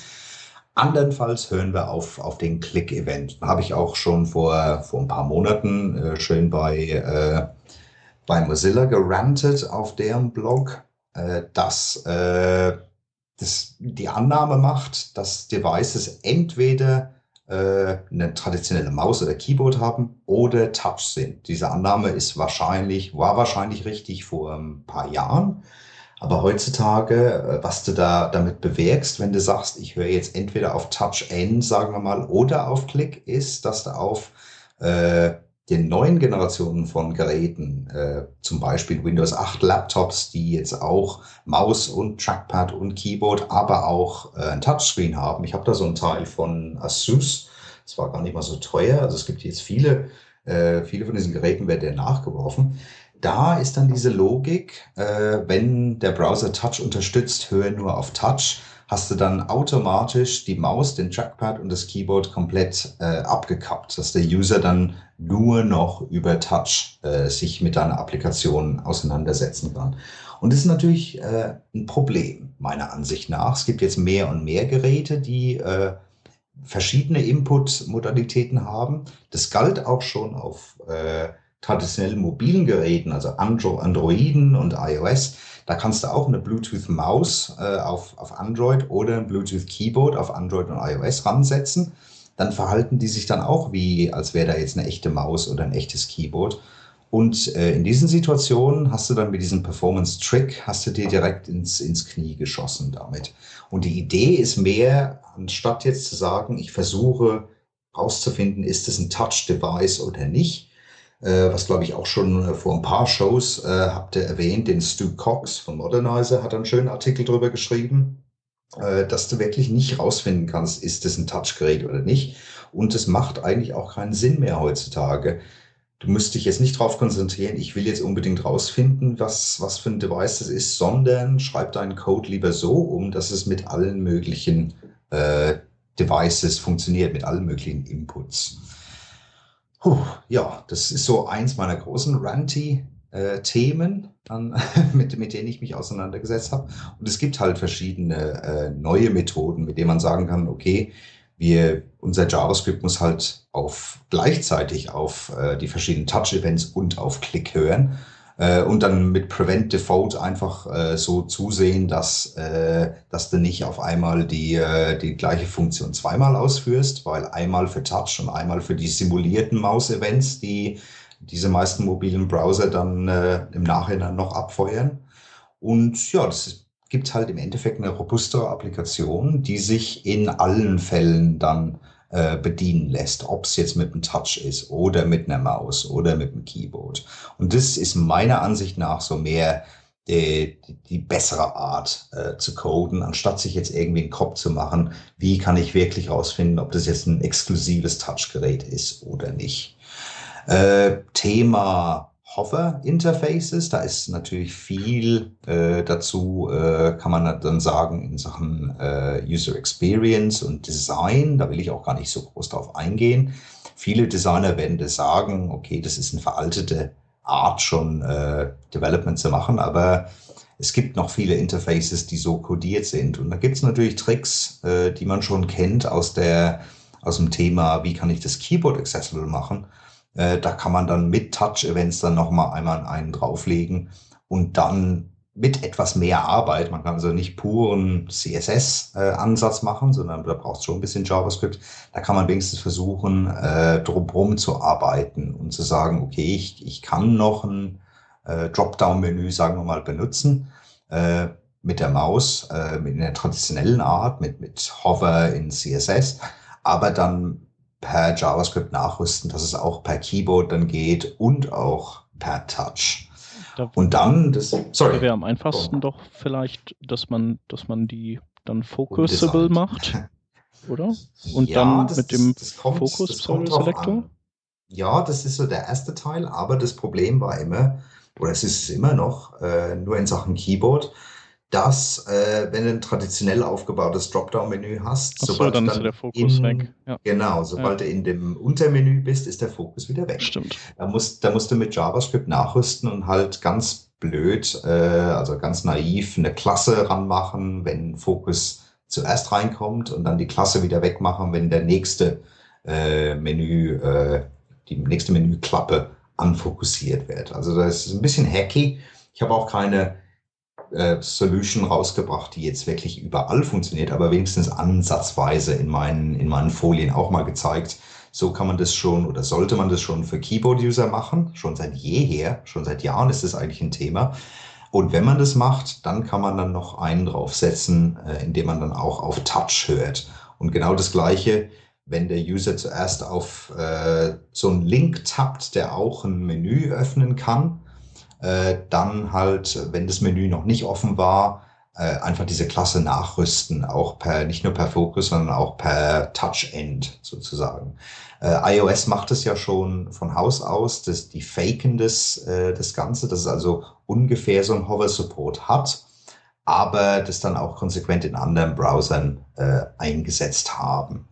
Andernfalls hören wir auf, auf den Click-Event. Habe ich auch schon vor, vor ein paar Monaten äh, schön bei, äh, bei Mozilla gerantet auf deren Blog, äh, dass äh, das die Annahme macht, dass Devices entweder äh, eine traditionelle Maus oder Keyboard haben oder Touch sind. Diese Annahme ist wahrscheinlich, war wahrscheinlich richtig vor ein paar Jahren. Aber heutzutage, äh, was du da damit bewirkst, wenn du sagst, ich höre jetzt entweder auf Touch N, sagen wir mal, oder auf Klick, ist, dass du auf äh, den neuen Generationen von Geräten, äh, zum Beispiel Windows 8 Laptops, die jetzt auch Maus und Trackpad und Keyboard, aber auch äh, ein Touchscreen haben. Ich habe da so ein Teil von Asus. Das war gar nicht mal so teuer. Also es gibt jetzt viele, äh, viele von diesen Geräten werden ja nachgeworfen. Da ist dann diese Logik, äh, wenn der Browser Touch unterstützt, höre nur auf Touch, hast du dann automatisch die Maus, den Trackpad und das Keyboard komplett äh, abgekappt, dass der User dann nur noch über Touch äh, sich mit deiner Applikation auseinandersetzen kann. Und das ist natürlich äh, ein Problem, meiner Ansicht nach. Es gibt jetzt mehr und mehr Geräte, die äh, verschiedene Input-Modalitäten haben. Das galt auch schon auf äh, traditionellen mobilen Geräten, also Andro Androiden und iOS. Da kannst du auch eine Bluetooth-Maus äh, auf, auf Android oder ein Bluetooth-Keyboard auf Android und iOS ransetzen. Dann verhalten die sich dann auch wie, als wäre da jetzt eine echte Maus oder ein echtes Keyboard. Und äh, in diesen Situationen hast du dann mit diesem Performance-Trick, hast du dir direkt ins, ins Knie geschossen damit. Und die Idee ist mehr, anstatt jetzt zu sagen, ich versuche herauszufinden, ist es ein Touch-Device oder nicht, was glaube ich auch schon äh, vor ein paar Shows äh, habt ihr erwähnt, den Stu Cox von Modernizer hat einen schönen Artikel darüber geschrieben, äh, dass du wirklich nicht rausfinden kannst, ist es ein Touchgerät oder nicht. Und es macht eigentlich auch keinen Sinn mehr heutzutage. Du musst dich jetzt nicht darauf konzentrieren, ich will jetzt unbedingt rausfinden, was, was für ein Device das ist, sondern schreib deinen Code lieber so um, dass es mit allen möglichen äh, Devices funktioniert, mit allen möglichen Inputs. Puh, ja, das ist so eins meiner großen Ranty-Themen, [LAUGHS] mit, mit denen ich mich auseinandergesetzt habe. Und es gibt halt verschiedene äh, neue Methoden, mit denen man sagen kann, okay, wir, unser JavaScript muss halt auf gleichzeitig auf äh, die verschiedenen Touch-Events und auf Klick hören äh, und dann mit Prevent Default einfach äh, so zusehen, dass, äh, dass du nicht auf einmal die, äh, die gleiche Funktion zweimal ausführst, weil einmal für Touch und einmal für die simulierten Maus-Events, die diese meisten mobilen Browser dann äh, im Nachhinein noch abfeuern. Und ja, das ist gibt halt im Endeffekt eine robustere Applikation, die sich in allen Fällen dann äh, bedienen lässt, ob es jetzt mit einem Touch ist oder mit einer Maus oder mit einem Keyboard. Und das ist meiner Ansicht nach so mehr die, die, die bessere Art äh, zu coden, anstatt sich jetzt irgendwie einen Kopf zu machen, wie kann ich wirklich rausfinden, ob das jetzt ein exklusives Touchgerät ist oder nicht. Äh, Thema Hover-Interfaces. Da ist natürlich viel äh, dazu, äh, kann man dann sagen, in Sachen äh, User Experience und Design. Da will ich auch gar nicht so groß drauf eingehen. Viele Designer werden das sagen, okay, das ist eine veraltete Art schon äh, Development zu machen, aber es gibt noch viele Interfaces, die so codiert sind. Und da gibt es natürlich Tricks, äh, die man schon kennt aus, der, aus dem Thema, wie kann ich das Keyboard accessible machen. Äh, da kann man dann mit Touch-Events dann nochmal einmal einen drauflegen und dann mit etwas mehr Arbeit, man kann also nicht puren CSS-Ansatz äh, machen, sondern da braucht es schon ein bisschen JavaScript. Da kann man wenigstens versuchen, äh, drumherum zu arbeiten und zu sagen, okay, ich, ich kann noch ein äh, Dropdown-Menü, sagen wir mal, benutzen äh, mit der Maus, äh, mit einer traditionellen Art, mit, mit Hover in CSS, aber dann per JavaScript nachrüsten, dass es auch per Keyboard dann geht und auch per Touch. Da und dann das, sorry. wäre am einfachsten oh. doch vielleicht, dass man, dass man die dann focusable macht, [LAUGHS] oder? Und ja, dann das, mit dem Focus Selector? Ja, das ist so der erste Teil, aber das Problem war immer, oder es ist immer noch, äh, nur in Sachen Keyboard, dass, äh, wenn du ein traditionell aufgebautes Dropdown-Menü hast, Ach sobald so, dann, dann ist der Fokus in, weg. Ja. Genau, sobald ja. du in dem Untermenü bist, ist der Fokus wieder weg. Stimmt. Da musst, da musst du mit JavaScript nachrüsten und halt ganz blöd, äh, also ganz naiv, eine Klasse ranmachen, wenn Fokus zuerst reinkommt und dann die Klasse wieder wegmachen, wenn der nächste äh, Menü, äh, die nächste Menüklappe anfokussiert wird. Also das ist ein bisschen hacky. Ich habe auch keine äh, Solution rausgebracht, die jetzt wirklich überall funktioniert, aber wenigstens ansatzweise in meinen, in meinen Folien auch mal gezeigt. So kann man das schon oder sollte man das schon für Keyboard-User machen. Schon seit jeher, schon seit Jahren ist das eigentlich ein Thema. Und wenn man das macht, dann kann man dann noch einen draufsetzen, äh, indem man dann auch auf Touch hört. Und genau das Gleiche, wenn der User zuerst auf äh, so einen Link tappt, der auch ein Menü öffnen kann, äh, dann halt, wenn das Menü noch nicht offen war, äh, einfach diese Klasse nachrüsten, auch per, nicht nur per Focus, sondern auch per Touch-End sozusagen. Äh, iOS macht es ja schon von Haus aus, dass die faken das, äh, das Ganze, dass es also ungefähr so ein Hover-Support hat, aber das dann auch konsequent in anderen Browsern äh, eingesetzt haben.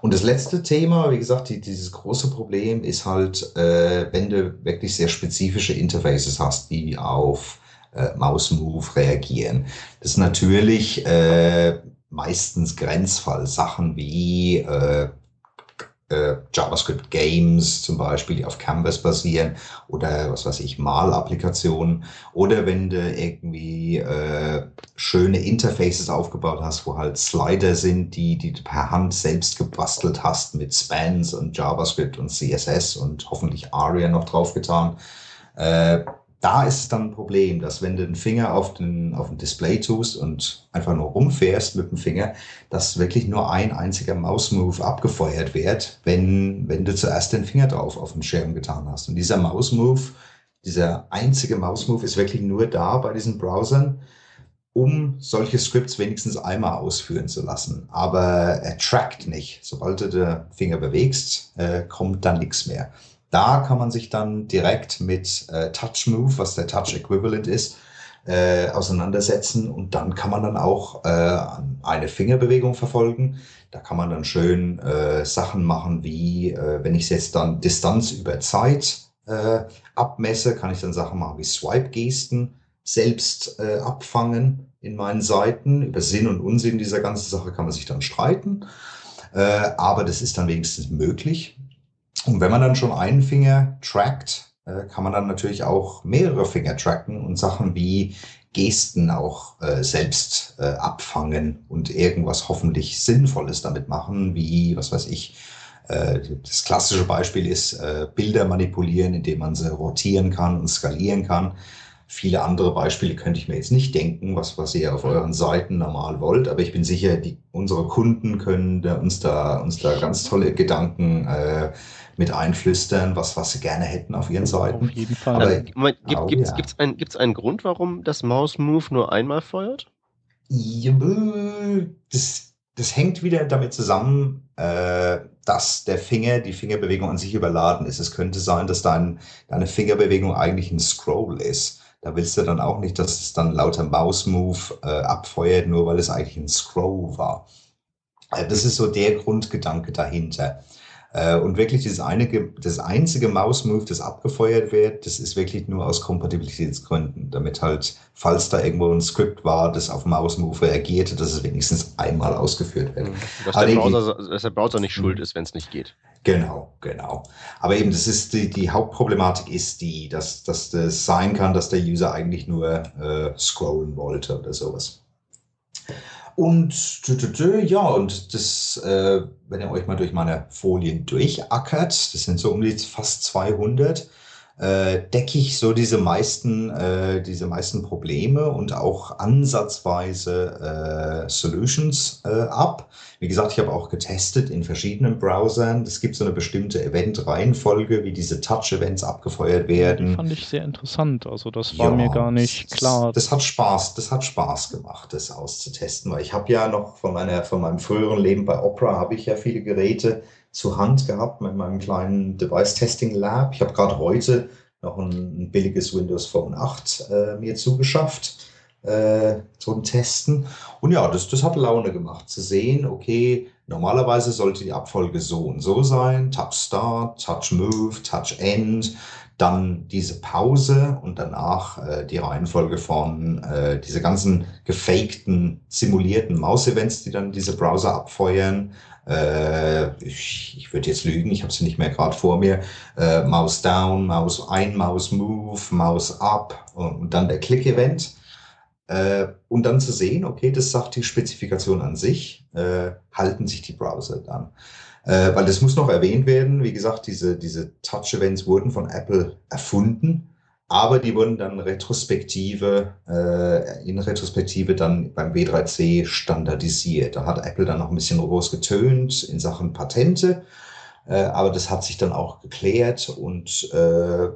Und das letzte Thema, wie gesagt, die, dieses große Problem ist halt, äh, wenn du wirklich sehr spezifische Interfaces hast, die auf äh, Mouse Move reagieren. Das ist natürlich äh, meistens Grenzfall. Sachen wie äh, äh, JavaScript Games zum Beispiel, die auf Canvas basieren oder was weiß ich, Mal-Applikationen oder wenn du irgendwie äh, schöne Interfaces aufgebaut hast, wo halt Slider sind, die, die du per Hand selbst gebastelt hast mit Spans und JavaScript und CSS und hoffentlich ARIA noch draufgetan. Äh, da ist es dann ein Problem, dass wenn du den Finger auf den, auf den Display tust und einfach nur rumfährst mit dem Finger, dass wirklich nur ein einziger Maus-Move abgefeuert wird, wenn, wenn du zuerst den Finger drauf auf den Schirm getan hast. Und dieser Maus-Move, dieser einzige Maus-Move ist wirklich nur da bei diesen Browsern, um solche Scripts wenigstens einmal ausführen zu lassen. Aber er trackt nicht. Sobald du den Finger bewegst, äh, kommt dann nichts mehr. Da kann man sich dann direkt mit äh, Touch Move, was der Touch Equivalent ist, äh, auseinandersetzen und dann kann man dann auch äh, eine Fingerbewegung verfolgen. Da kann man dann schön äh, Sachen machen wie, äh, wenn ich jetzt dann Distanz über Zeit äh, abmesse, kann ich dann Sachen machen wie Swipe-Gesten selbst äh, abfangen in meinen Seiten. Über Sinn und Unsinn dieser ganzen Sache kann man sich dann streiten, äh, aber das ist dann wenigstens möglich. Und wenn man dann schon einen Finger trackt, äh, kann man dann natürlich auch mehrere Finger tracken und Sachen wie Gesten auch äh, selbst äh, abfangen und irgendwas hoffentlich Sinnvolles damit machen, wie, was weiß ich, äh, das klassische Beispiel ist äh, Bilder manipulieren, indem man sie rotieren kann und skalieren kann. Viele andere Beispiele könnte ich mir jetzt nicht denken, was, was ihr auf euren Seiten normal wollt, aber ich bin sicher, die, unsere Kunden können da, uns, da, uns da ganz tolle Gedanken äh, mit einflüstern, was, was sie gerne hätten auf ihren Seiten. Auf jeden Fall. Aber, Moment, gibt es oh, ja. gibt's ein, gibt's einen Grund, warum das Mouse Move nur einmal feuert? Ja, das, das hängt wieder damit zusammen, äh, dass der Finger, die Fingerbewegung an sich überladen ist. Es könnte sein, dass dein, deine Fingerbewegung eigentlich ein Scroll ist. Da willst du dann auch nicht, dass es dann lauter Mouse-Move äh, abfeuert, nur weil es eigentlich ein Scroll war. Äh, das ist so der Grundgedanke dahinter. Äh, und wirklich dieses einige, das einzige Mouse-Move, das abgefeuert wird, das ist wirklich nur aus Kompatibilitätsgründen, damit halt, falls da irgendwo ein Skript war, das auf Mouse-Move reagierte, dass es wenigstens einmal ausgeführt wird. Mhm. Dass, der Browser, dass der Browser nicht schuld mhm. ist, wenn es nicht geht. Genau, genau. Aber eben, das ist die, die Hauptproblematik ist die, dass, dass das sein kann, dass der User eigentlich nur äh, scrollen wollte oder sowas. Und ja, und das, äh, wenn ihr euch mal durch meine Folien durchackert, das sind so um die fast 200, äh, decke ich so diese meisten, äh, diese meisten Probleme und auch ansatzweise äh, Solutions äh, ab. Wie gesagt, ich habe auch getestet in verschiedenen Browsern. Es gibt so eine bestimmte Event-Reihenfolge, wie diese Touch-Events abgefeuert werden. Das fand ich sehr interessant. Also das war ja, mir gar nicht das, klar. Das hat Spaß, das hat Spaß gemacht, das auszutesten, weil ich habe ja noch von meiner, von meinem früheren Leben bei Opera habe ich ja viele Geräte zur Hand gehabt mit meinem kleinen Device Testing Lab. Ich habe gerade heute noch ein, ein, billiges Windows Phone 8 äh, mir zugeschafft äh, zum Testen. Und ja, das, das hat Laune gemacht zu sehen, okay, normalerweise sollte die Abfolge so und so sein, Touch Start, Touch Move, Touch End, dann diese Pause und danach äh, die Reihenfolge von äh, diese ganzen gefakten, simulierten Maus-Events, die dann diese Browser abfeuern. Äh, ich, ich würde jetzt lügen, ich habe sie nicht mehr gerade vor mir. Äh, Maus down, Maus ein, Maus move, Maus up und, und dann der Click-Event. Äh, und dann zu sehen, okay, das sagt die Spezifikation an sich, äh, halten sich die Browser dann. Äh, weil das muss noch erwähnt werden, wie gesagt, diese, diese Touch-Events wurden von Apple erfunden, aber die wurden dann retrospektive, äh, in Retrospektive dann beim W3C standardisiert. Da hat Apple dann noch ein bisschen groß getönt in Sachen Patente. Äh, aber das hat sich dann auch geklärt und äh,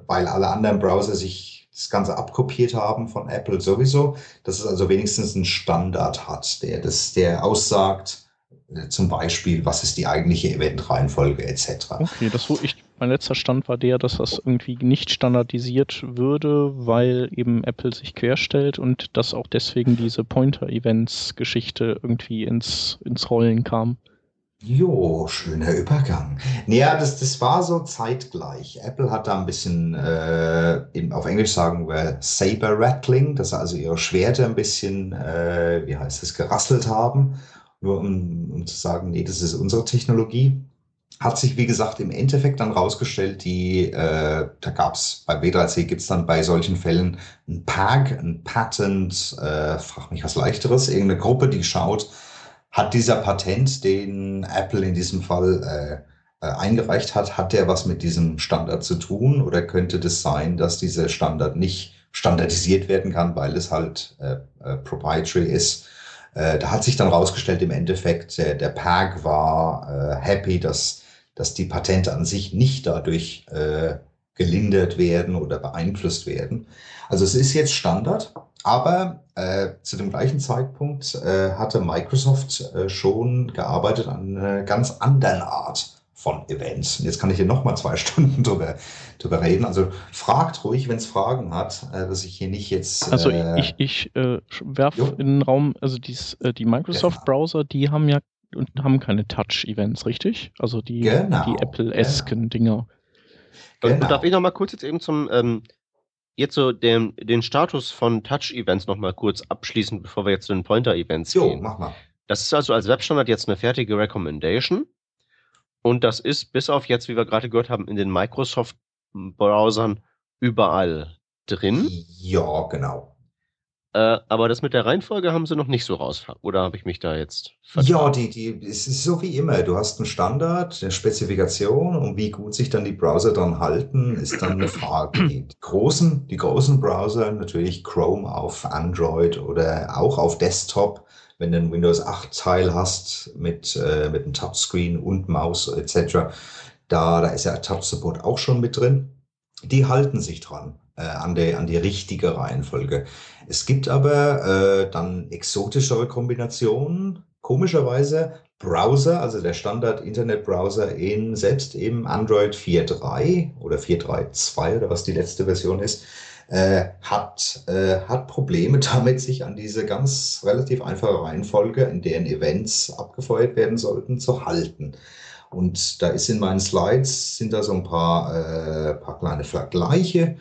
weil alle anderen Browser sich das Ganze abkopiert haben von Apple sowieso, dass es also wenigstens einen Standard hat, der, das, der aussagt, äh, zum Beispiel, was ist die eigentliche Eventreihenfolge etc. Okay, das ich, mein letzter Stand war der, dass das irgendwie nicht standardisiert würde, weil eben Apple sich querstellt und dass auch deswegen diese Pointer-Events-Geschichte irgendwie ins, ins Rollen kam. Jo, schöner Übergang. Naja, das, das war so zeitgleich. Apple hat da ein bisschen, äh, auf Englisch sagen wir Saber Rattling, dass also ihre Schwerter ein bisschen, äh, wie heißt es, gerasselt haben, nur um, um zu sagen, nee, das ist unsere Technologie. Hat sich, wie gesagt, im Endeffekt dann rausgestellt, die, äh, da gab's bei W3C gibt's dann bei solchen Fällen ein PAG, ein Patent, äh, frag mich was leichteres, irgendeine Gruppe, die schaut, hat dieser Patent, den Apple in diesem Fall äh, äh, eingereicht hat, hat der was mit diesem Standard zu tun oder könnte das sein, dass dieser Standard nicht standardisiert werden kann, weil es halt äh, äh, proprietary ist? Äh, da hat sich dann rausgestellt, im Endeffekt, der, der war äh, happy, dass, dass die Patente an sich nicht dadurch äh, gelindert werden oder beeinflusst werden. Also es ist jetzt Standard, aber äh, zu dem gleichen Zeitpunkt äh, hatte Microsoft äh, schon gearbeitet an einer ganz anderen Art von Events. Und jetzt kann ich hier nochmal zwei [LAUGHS] Stunden drüber, drüber reden. Also fragt ruhig, wenn es Fragen hat, äh, dass ich hier nicht jetzt. Also äh, ich, ich äh, werfe in den Raum, also dies, die Microsoft-Browser, die haben ja und haben keine Touch-Events, richtig? Also die, genau, die Apple-esken genau. Dinger. Genau. Darf ich nochmal kurz jetzt eben zum ähm, jetzt so den, den Status von Touch-Events nochmal kurz abschließen, bevor wir jetzt zu den Pointer-Events gehen. Jo, mach mal. Das ist also als Webstandard jetzt eine fertige Recommendation. Und das ist bis auf jetzt, wie wir gerade gehört haben, in den Microsoft-Browsern überall drin. Ja, genau. Äh, aber das mit der Reihenfolge haben sie noch nicht so raus. Oder habe ich mich da jetzt vertraut? Ja, die, die, es ist so wie immer. Du hast einen Standard, eine Spezifikation und wie gut sich dann die Browser dran halten, ist dann eine Frage. [CLEARS THROAT] Die großen, die großen Browser, natürlich Chrome auf Android oder auch auf Desktop, wenn du ein Windows 8 Teil hast mit, äh, mit einem Touchscreen und Maus etc., da, da ist ja Touch Support auch schon mit drin. Die halten sich dran äh, an, der, an die richtige Reihenfolge. Es gibt aber äh, dann exotischere Kombinationen. Komischerweise Browser, also der Standard Internetbrowser in selbst im Android 4.3 oder 4.3.2 oder was die letzte Version ist, äh, hat, äh, hat Probleme [LAUGHS] damit, sich an diese ganz relativ einfache Reihenfolge, in deren Events abgefeuert werden sollten, zu halten. Und da ist in meinen Slides, sind da so ein paar, äh, paar kleine Vergleiche.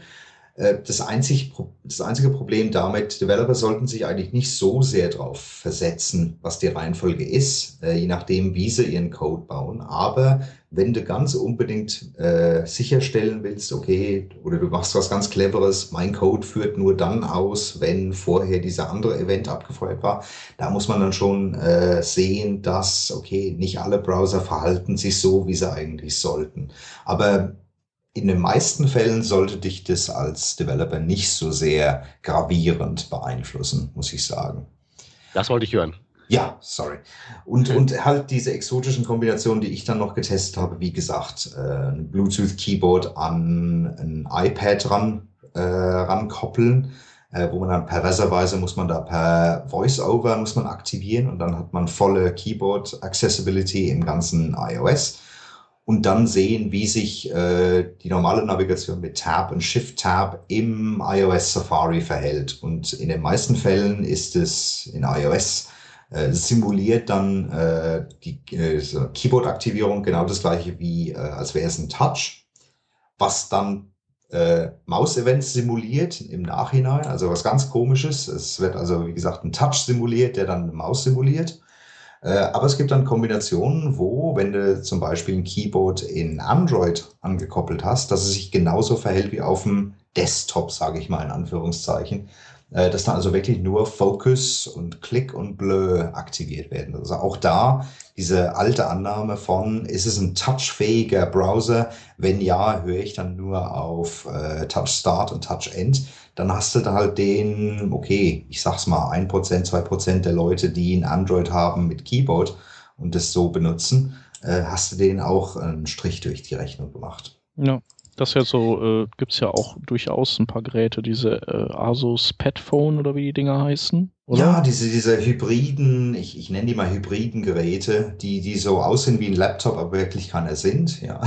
Äh, das, einzig, das einzige Problem damit, Developer sollten sich eigentlich nicht so sehr darauf versetzen, was die Reihenfolge ist, äh, je nachdem, wie sie ihren Code bauen. Aber wenn du ganz unbedingt äh, sicherstellen willst, okay, oder du machst was ganz Cleveres, mein Code führt nur dann aus, wenn vorher dieser andere Event abgefeuert war, da muss man dann schon äh, sehen, dass, okay, nicht alle Browser verhalten sich so, wie sie eigentlich sollten. Aber in den meisten Fällen sollte dich das als Developer nicht so sehr gravierend beeinflussen, muss ich sagen. Das wollte ich hören. Ja, sorry. Und, und halt diese exotischen Kombinationen, die ich dann noch getestet habe, wie gesagt, äh, ein Bluetooth-Keyboard an ein iPad ran, äh, rankoppeln, äh, wo man dann perverserweise muss man da per Voice-Over muss man aktivieren und dann hat man volle Keyboard-Accessibility im ganzen iOS und dann sehen, wie sich äh, die normale Navigation mit Tab und Shift-Tab im iOS Safari verhält. Und in den meisten Fällen ist es in iOS äh, simuliert dann äh, die äh, Keyboard-Aktivierung genau das gleiche wie äh, als wäre es ein Touch, was dann äh, Maus-Events simuliert im Nachhinein, also was ganz komisches. Es wird also, wie gesagt, ein Touch simuliert, der dann eine Maus simuliert. Äh, aber es gibt dann Kombinationen, wo, wenn du zum Beispiel ein Keyboard in Android angekoppelt hast, dass es sich genauso verhält wie auf dem Desktop, sage ich mal in Anführungszeichen, dass dann also wirklich nur Focus und Click und Blö aktiviert werden. Also auch da diese alte Annahme von, ist es ein touchfähiger Browser? Wenn ja, höre ich dann nur auf äh, Touch Start und Touch End dann hast du da halt den, okay, ich sag's mal, ein Prozent, zwei Prozent der Leute, die ein Android haben mit Keyboard und das so benutzen, äh, hast du denen auch einen Strich durch die Rechnung gemacht. Ja, das ist ja so, äh, gibt es ja auch durchaus ein paar Geräte, diese äh, Asus Petphone oder wie die Dinger heißen. Oder? Ja, diese, diese hybriden, ich, ich nenne die mal hybriden Geräte, die, die so aussehen wie ein Laptop, aber wirklich keiner sind, ja.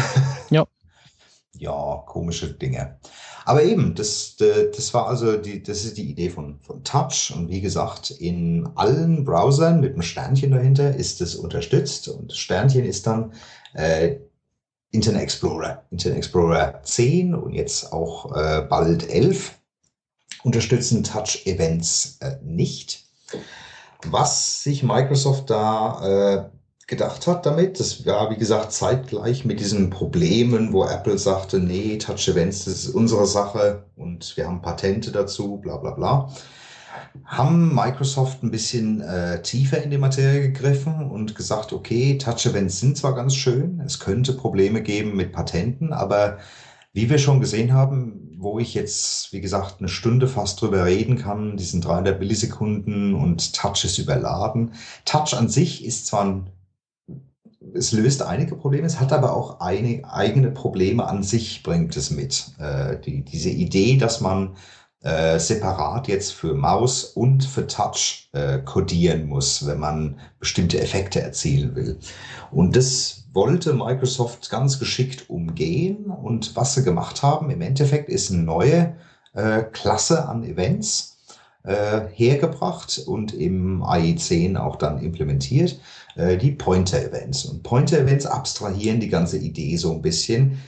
Ja. [LAUGHS] ja, komische Dinge. Aber eben, das, das war also die, das ist die Idee von, von Touch. Und wie gesagt, in allen Browsern mit einem Sternchen dahinter ist es unterstützt. Und das Sternchen ist dann äh, Internet Explorer. Internet Explorer 10 und jetzt auch äh, bald 11 unterstützen Touch-Events äh, nicht. Was sich Microsoft da äh, gedacht hat damit. Das war, wie gesagt, zeitgleich mit diesen Problemen, wo Apple sagte, nee, Touch Events, das ist unsere Sache und wir haben Patente dazu, bla bla bla. Haben Microsoft ein bisschen äh, tiefer in die Materie gegriffen und gesagt, okay, Touch Events sind zwar ganz schön, es könnte Probleme geben mit Patenten, aber wie wir schon gesehen haben, wo ich jetzt, wie gesagt, eine Stunde fast drüber reden kann, diesen 300 Millisekunden und Touch ist überladen. Touch an sich ist zwar ein es löst einige Probleme, es hat aber auch eine, eigene Probleme an sich, bringt es mit. Äh, die, diese Idee, dass man äh, separat jetzt für Maus und für Touch äh, codieren muss, wenn man bestimmte Effekte erzielen will. Und das wollte Microsoft ganz geschickt umgehen. Und was sie gemacht haben, im Endeffekt ist eine neue äh, Klasse an Events äh, hergebracht und im AI10 auch dann implementiert, äh, die Pointer-Events. Und Pointer-Events abstrahieren die ganze Idee so ein bisschen.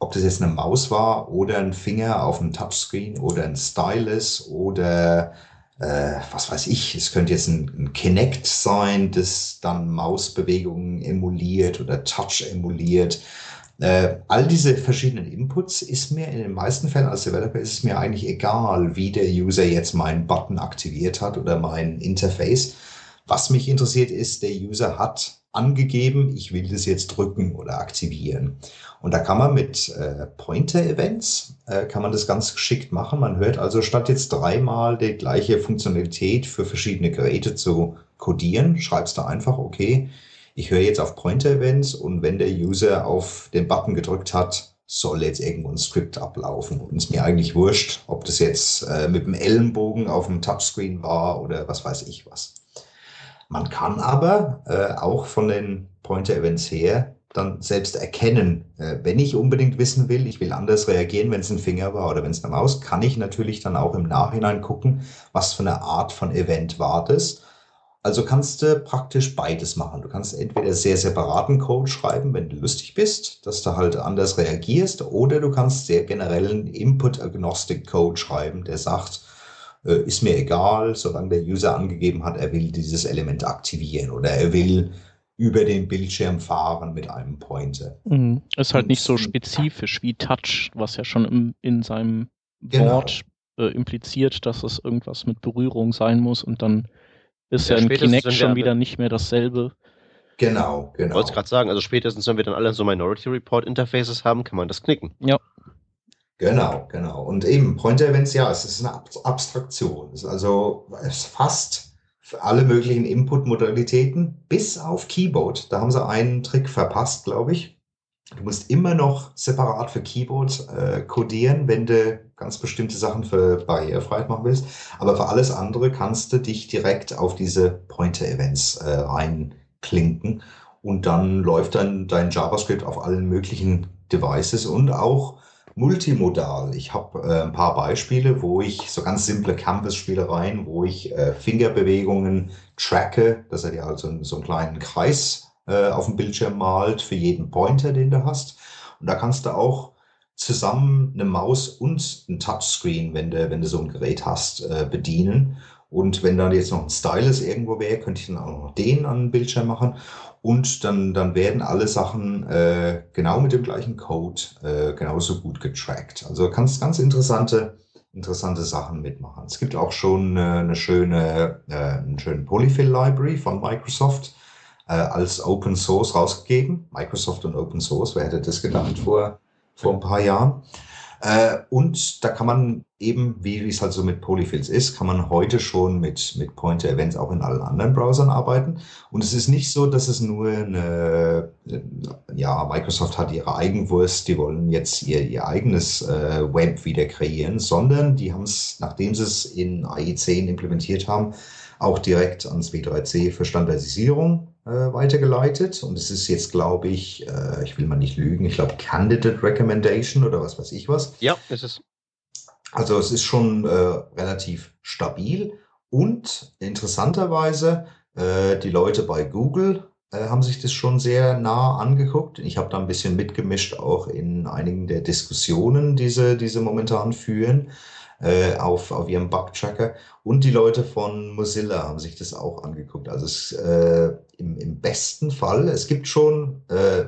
Ob das jetzt eine Maus war oder ein Finger auf einem Touchscreen oder ein Stylus oder äh, was weiß ich, es könnte jetzt ein, ein Kinect sein, das dann Mausbewegungen emuliert oder Touch emuliert. Äh, all diese verschiedenen Inputs ist mir in den meisten Fällen als Developer ist es mir eigentlich egal, wie der User jetzt meinen Button aktiviert hat oder mein Interface. Was mich interessiert ist, der User hat angegeben, ich will das jetzt drücken oder aktivieren. Und da kann man mit äh, Pointer-Events, äh, kann man das ganz geschickt machen. Man hört also statt jetzt dreimal die gleiche Funktionalität für verschiedene Geräte zu codieren, schreibst du einfach, okay, ich höre jetzt auf Pointer-Events und wenn der User auf den Button gedrückt hat, soll jetzt irgendwo ein Skript ablaufen. Und es ist mir eigentlich wurscht, ob das jetzt äh, mit dem Ellenbogen auf dem Touchscreen war oder was weiß ich was. Man kann aber äh, auch von den Pointer-Events her dann selbst erkennen, äh, wenn ich unbedingt wissen will, ich will anders reagieren, wenn es ein Finger war oder wenn es eine Maus, kann ich natürlich dann auch im Nachhinein gucken, was für eine Art von Event war das. Also kannst du praktisch beides machen. Du kannst entweder sehr separaten Code schreiben, wenn du lustig bist, dass du halt anders reagierst, oder du kannst sehr generellen Input-Agnostic-Code schreiben, der sagt, äh, ist mir egal, solange der User angegeben hat, er will dieses Element aktivieren oder er will über den Bildschirm fahren mit einem Pointer. Mhm. Ist halt Und, nicht so spezifisch wie Touch, was ja schon im, in seinem genau. Wort äh, impliziert, dass es irgendwas mit Berührung sein muss und dann ist ja, ja im Kinect schon wieder nicht mehr dasselbe. Genau, genau. Ich wollte gerade sagen, also spätestens, wenn wir dann alle so Minority Report Interfaces haben, kann man das knicken. Ja. Genau, genau. Und eben Pointer Events, ja, es ist eine Abstraktion. Es ist also es fasst alle möglichen Input-Modalitäten bis auf Keyboard. Da haben sie einen Trick verpasst, glaube ich. Du musst immer noch separat für Keyboard äh, codieren, wenn du ganz bestimmte Sachen für Barrierefreiheit machen willst. Aber für alles andere kannst du dich direkt auf diese Pointer-Events äh, reinklinken und dann läuft dann dein JavaScript auf allen möglichen Devices und auch multimodal. Ich habe äh, ein paar Beispiele, wo ich so ganz simple Campus-Spielereien, wo ich äh, Fingerbewegungen tracke, dass er dir also so einen kleinen Kreis äh, auf dem Bildschirm malt für jeden Pointer, den du hast. Und da kannst du auch zusammen eine Maus und ein Touchscreen, wenn du, wenn du so ein Gerät hast, äh, bedienen. Und wenn dann jetzt noch ein Stylus irgendwo wäre, könnte ich dann auch noch den an den Bildschirm machen. Und dann, dann werden alle Sachen äh, genau mit dem gleichen Code äh, genauso gut getrackt. Also kannst ganz interessante, interessante Sachen mitmachen. Es gibt auch schon äh, eine schöne, äh, einen schönen Polyfill Library von Microsoft äh, als Open Source rausgegeben. Microsoft und Open Source, wer hätte das gedacht vor, vor ein paar Jahren? Äh, und da kann man eben, wie es halt so mit Polyfills ist, kann man heute schon mit, mit Pointer-Events auch in allen anderen Browsern arbeiten. Und es ist nicht so, dass es nur eine, ja, Microsoft hat ihre Eigenwurst, die wollen jetzt ihr, ihr eigenes äh, Web wieder kreieren, sondern die haben es, nachdem sie es in AI10 implementiert haben, auch direkt ans W3C für Standardisierung äh, weitergeleitet. Und es ist jetzt, glaube ich, äh, ich will mal nicht lügen, ich glaube Candidate Recommendation oder was weiß ich was. Ja, ist es. Also es ist schon äh, relativ stabil und interessanterweise äh, die Leute bei Google äh, haben sich das schon sehr nah angeguckt. Ich habe da ein bisschen mitgemischt auch in einigen der Diskussionen, die sie, die sie momentan führen äh, auf, auf ihrem Bug-Tracker. Und die Leute von Mozilla haben sich das auch angeguckt. Also es, äh, im, im besten Fall, es gibt schon, äh,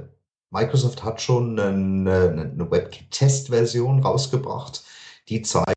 Microsoft hat schon eine, eine WebKit-Test-Version rausgebracht, die zeigt,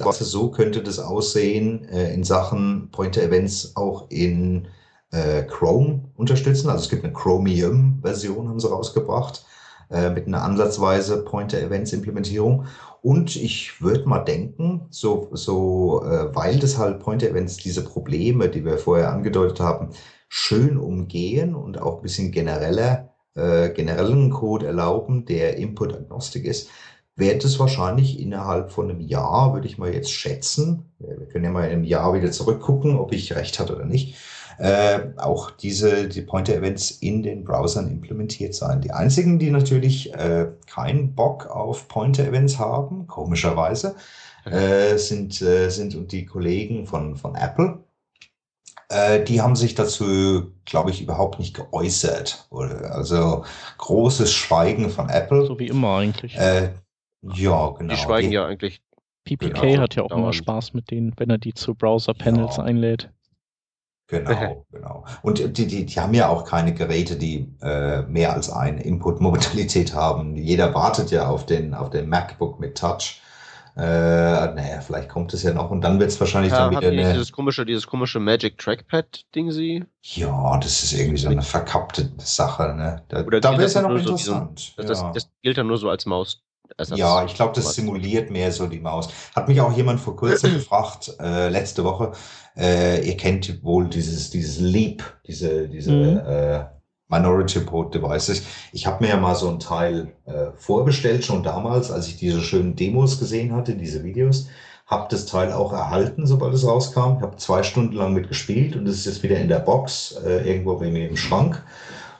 also so könnte das aussehen äh, in Sachen Pointer-Events auch in äh, Chrome unterstützen. Also es gibt eine Chromium-Version, haben sie rausgebracht, äh, mit einer ansatzweise Pointer-Events-Implementierung. Und ich würde mal denken, so, so äh, weil das halt Pointer-Events diese Probleme, die wir vorher angedeutet haben, schön umgehen und auch ein bisschen genereller, äh, generellen Code erlauben, der Input-agnostik ist, wird es wahrscheinlich innerhalb von einem Jahr, würde ich mal jetzt schätzen, wir können ja mal in einem Jahr wieder zurückgucken, ob ich recht hatte oder nicht, äh, auch diese die Pointer-Events in den Browsern implementiert sein. Die einzigen, die natürlich äh, keinen Bock auf Pointer-Events haben, komischerweise, äh, sind, äh, sind die Kollegen von, von Apple. Äh, die haben sich dazu, glaube ich, überhaupt nicht geäußert. Also großes Schweigen von Apple. So wie immer eigentlich. Äh, ja, genau. Die schweigen die, ja eigentlich. PPK genau, hat ja auch dauernd. immer Spaß mit denen, wenn er die zu Browser-Panels ja. einlädt. Genau, [LAUGHS] genau. Und die, die, die haben ja auch keine Geräte, die äh, mehr als eine Input-Modalität [LAUGHS] haben. Jeder wartet ja auf den, auf den MacBook mit Touch. Äh, naja, vielleicht kommt es ja noch und dann wird es wahrscheinlich ja, dann wieder eine... Dieses komische, dieses komische Magic Trackpad-Ding sie? Ja, das ist irgendwie so eine verkappte Sache. Ne? Da, Oder da wäre es ja noch interessant. So, das, ja. das, gilt dann nur so als Maus. Ersatz ja, ich glaube, das simuliert mehr so die Maus. Hat mich auch jemand vor kurzem [CLEARS THROAT] gefragt, äh, letzte Woche, äh, ihr kennt wohl dieses, dieses Leap, diese, diese mhm. äh, Minority Report Devices. Ich habe mir ja mal so ein Teil äh, vorbestellt, schon damals, als ich diese schönen Demos gesehen hatte, diese Videos. Habe das Teil auch erhalten, sobald es rauskam. Ich habe zwei Stunden lang mitgespielt und es ist jetzt wieder in der Box, äh, irgendwo bei mir im Schrank,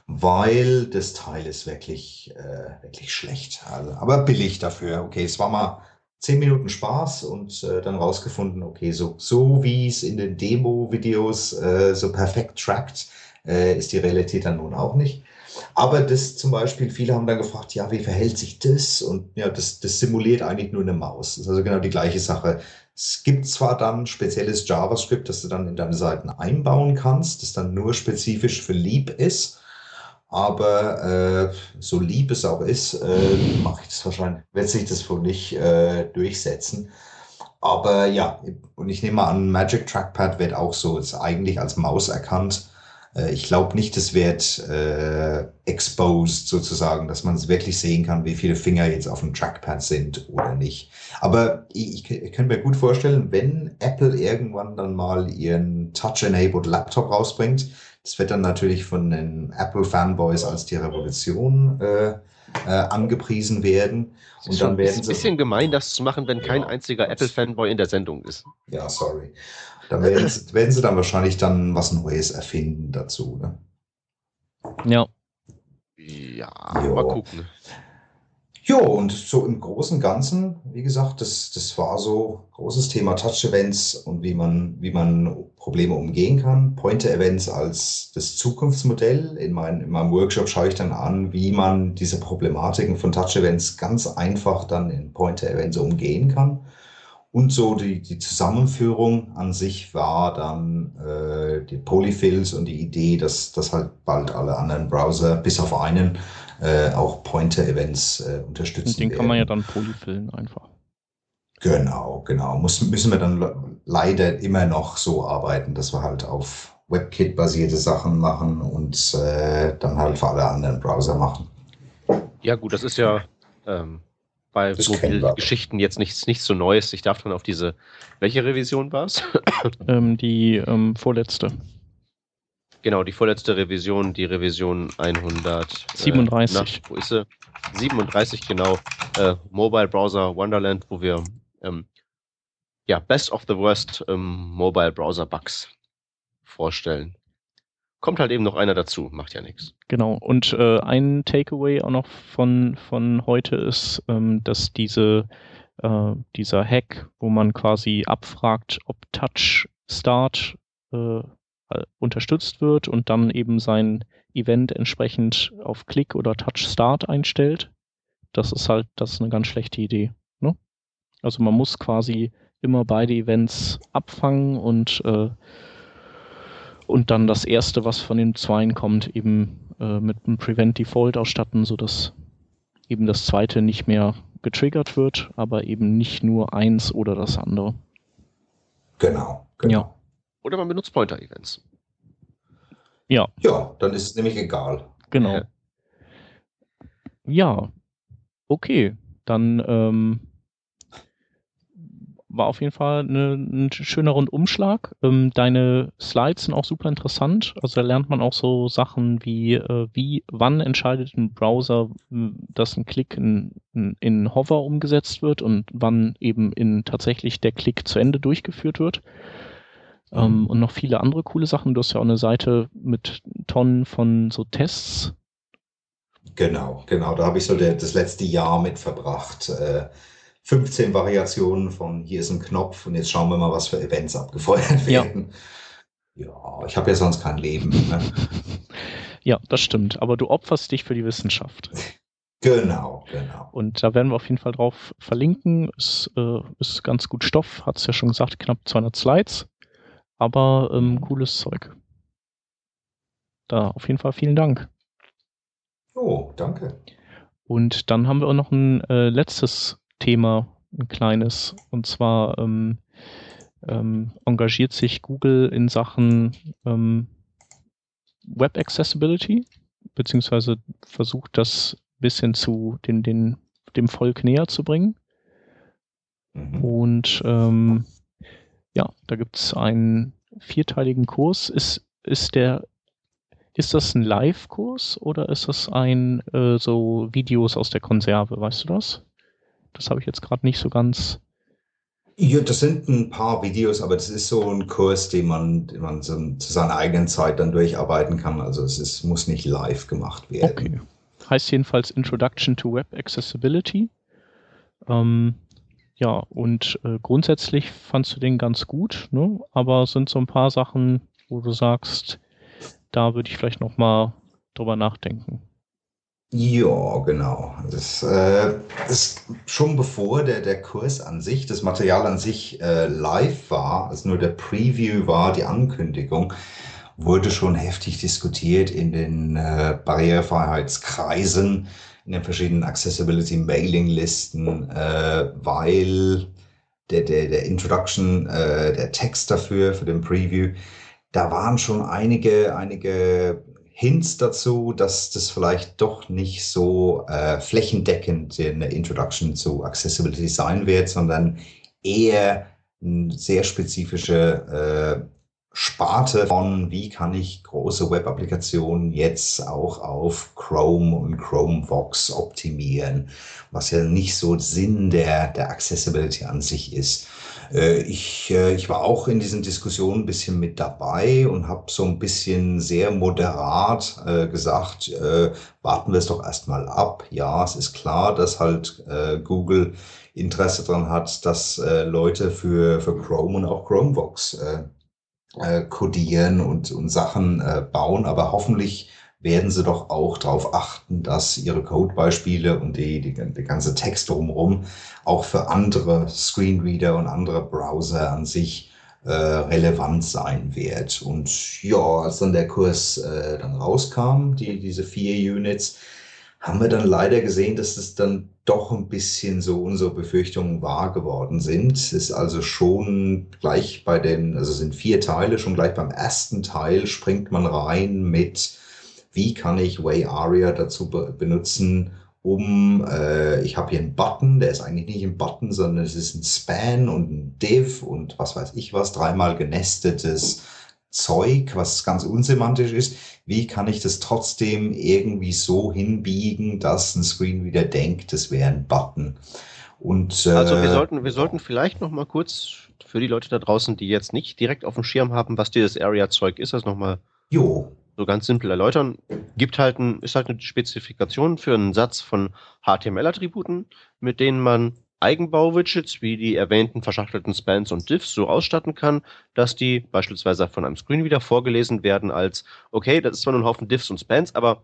weil das Teil ist wirklich, äh, wirklich schlecht. Also, aber billig dafür. Okay, es war mal zehn Minuten Spaß und äh, dann rausgefunden, okay, so, so wie es in den Demo-Videos äh, so perfekt trackt, äh, ist die Realität dann nun auch nicht. Aber das zum Beispiel, viele haben dann gefragt, ja, wie verhält sich das? Und ja, das, das simuliert eigentlich nur eine Maus. Das ist also genau die gleiche Sache. Es gibt zwar dann spezielles JavaScript, das du dann in deine Seiten einbauen kannst, das dann nur spezifisch für Leap ist. Aber äh, so lieb es auch ist, äh, mache ich das wahrscheinlich, wird sich das wohl nicht äh, durchsetzen. Aber ja, und ich nehme an, Magic Trackpad wird auch so, ist eigentlich als Maus erkannt. Äh, ich glaube nicht, es wird äh, exposed sozusagen, dass man es wirklich sehen kann, wie viele Finger jetzt auf dem Trackpad sind oder nicht. Aber ich, ich kann mir gut vorstellen, wenn Apple irgendwann dann mal ihren Touch-Enabled Laptop rausbringt, das wird dann natürlich von den Apple-Fanboys als die Revolution äh, äh, angepriesen werden. Und dann werden ist ein bisschen gemein, das zu machen, wenn ja, kein einziger Apple-Fanboy in der Sendung ist. Ja, sorry. Dann werden sie, [LAUGHS] werden sie dann wahrscheinlich dann was Neues erfinden dazu. Ne? Ja. Ja, jo. mal gucken. Ja, und so im Großen und Ganzen, wie gesagt, das, das war so großes Thema Touch-Events und wie man, wie man Probleme umgehen kann. Pointer-Events als das Zukunftsmodell. In, mein, in meinem Workshop schaue ich dann an, wie man diese Problematiken von Touch-Events ganz einfach dann in Pointer-Events umgehen kann. Und so die, die Zusammenführung an sich war dann äh, die Polyfills und die Idee, dass, dass halt bald alle anderen Browser, bis auf einen, äh, auch Pointer-Events äh, unterstützen. Und den werden. kann man ja dann polyfillen einfach. Genau, genau. Muss, müssen wir dann leider immer noch so arbeiten, dass wir halt auf WebKit-basierte Sachen machen und äh, dann halt für alle anderen Browser machen. Ja, gut, das ist ja ähm, bei Geschichten jetzt nichts, nichts so Neues. Ich darf dann auf diese. Welche Revision war es? [COUGHS] ähm, die ähm, vorletzte. Genau, die vorletzte Revision, die Revision 137. Äh, na, wo ist sie? 37, genau. Äh, Mobile Browser Wonderland, wo wir ähm, ja, Best of the Worst ähm, Mobile Browser Bugs vorstellen. Kommt halt eben noch einer dazu, macht ja nichts. Genau, und äh, ein Takeaway auch noch von, von heute ist, ähm, dass diese, äh, dieser Hack, wo man quasi abfragt, ob Touch Start äh, äh, unterstützt wird und dann eben sein Event entsprechend auf Klick oder Touch Start einstellt. Das ist halt, das ist eine ganz schlechte Idee. Ne? Also man muss quasi immer beide Events abfangen und äh, und dann das erste, was von den Zweien kommt, eben äh, mit einem Prevent Default ausstatten, sodass eben das zweite nicht mehr getriggert wird, aber eben nicht nur eins oder das andere. Genau. genau. Ja. Oder man benutzt Pointer-Events. Ja. Ja, dann ist es nämlich egal. Genau. Ja. Okay. Dann ähm, war auf jeden Fall eine, ein schöner Rundumschlag. Ähm, deine Slides sind auch super interessant. Also da lernt man auch so Sachen wie, äh, wie, wann entscheidet ein Browser, dass ein Klick in, in, in Hover umgesetzt wird und wann eben in tatsächlich der Klick zu Ende durchgeführt wird. Ähm, mhm. und noch viele andere coole Sachen. Du hast ja auch eine Seite mit Tonnen von so Tests. Genau, genau. Da habe ich so der, das letzte Jahr mit verbracht. Äh, 15 Variationen von hier ist ein Knopf und jetzt schauen wir mal, was für Events abgefeuert werden. Ja, ja ich habe ja sonst kein Leben. Ne? [LAUGHS] Ja, das stimmt. Aber du opferst dich für die Wissenschaft. Genau, genau. Und da werden wir auf jeden Fall drauf verlinken. Es äh, ist ganz gut Stoff, hat es ja schon gesagt, knapp 200 Slides. Aber ähm, cooles Zeug. Da auf jeden Fall vielen Dank. Oh, danke. Und dann haben wir auch noch ein äh, letztes Thema, ein kleines. Und zwar ähm, ähm, engagiert sich Google in Sachen ähm, Web Accessibility, beziehungsweise versucht das ein bisschen zu den, den, dem Volk näher zu bringen. Mhm. Und ähm, ja, da gibt es einen vierteiligen Kurs. Ist, ist der ist das ein Live-Kurs oder ist das ein äh, so Videos aus der Konserve, weißt du das? Das habe ich jetzt gerade nicht so ganz. Ja, das sind ein paar Videos, aber das ist so ein Kurs, den man, den man so zu seiner eigenen Zeit dann durcharbeiten kann. Also es ist, muss nicht live gemacht werden. Okay. Heißt jedenfalls Introduction to Web Accessibility. Ähm, ja, und äh, grundsätzlich fandst du den ganz gut, ne? aber sind so ein paar Sachen, wo du sagst, da würde ich vielleicht nochmal drüber nachdenken. Ja, genau. Das, äh, das schon bevor der, der Kurs an sich, das Material an sich äh, live war, also nur der Preview war, die Ankündigung, wurde schon heftig diskutiert in den äh, Barrierefreiheitskreisen, in den verschiedenen Accessibility-Mailing-Listen, äh, weil der, der, der Introduction, äh, der Text dafür, für den Preview, da waren schon einige, einige Hints dazu, dass das vielleicht doch nicht so äh, flächendeckend eine Introduction zu Accessibility sein wird, sondern eher eine sehr spezifische äh, Sparte von, wie kann ich große Web-Applikationen jetzt auch auf Chrome und Chromevox optimieren, was ja nicht so Sinn der, der Accessibility an sich ist. Äh, ich, äh, ich war auch in diesen Diskussionen ein bisschen mit dabei und habe so ein bisschen sehr moderat äh, gesagt, warten wir es doch erstmal ab. Ja, es ist klar, dass halt Google Interesse daran hat, dass Leute für, für Chrome und auch Chromevox äh, codieren und, und Sachen äh, bauen, aber hoffentlich werden sie doch auch darauf achten, dass ihre Codebeispiele und die, die, die ganze Text drumherum auch für andere Screenreader und andere Browser an sich äh, relevant sein wird. Und ja, als dann der Kurs äh, dann rauskam, die, diese vier Units, haben wir dann leider gesehen, dass es dann doch ein bisschen so unsere Befürchtungen wahr geworden sind. Es ist also schon gleich bei den, also sind vier Teile, schon gleich beim ersten Teil springt man rein mit wie kann ich Way Aria dazu be benutzen, um, äh, ich habe hier einen Button, der ist eigentlich nicht ein Button, sondern es ist ein Span und ein Div und was weiß ich was, dreimal genestetes Zeug, was ganz unsemantisch ist. Wie kann ich das trotzdem irgendwie so hinbiegen, dass ein Screen wieder denkt, das wäre ein Button? Und, äh, also wir sollten, wir sollten vielleicht noch mal kurz für die Leute da draußen, die jetzt nicht direkt auf dem Schirm haben, was dieses Area-Zeug ist, das nochmal jo so ganz simpel erläutern. Gibt halt ein, ist halt eine Spezifikation für einen Satz von HTML-Attributen, mit denen man Eigenbau-Widgets wie die erwähnten verschachtelten Spans und Diffs so ausstatten kann, dass die beispielsweise von einem Screen wieder vorgelesen werden als, okay, das ist zwar nur ein Haufen Diffs und Spans, aber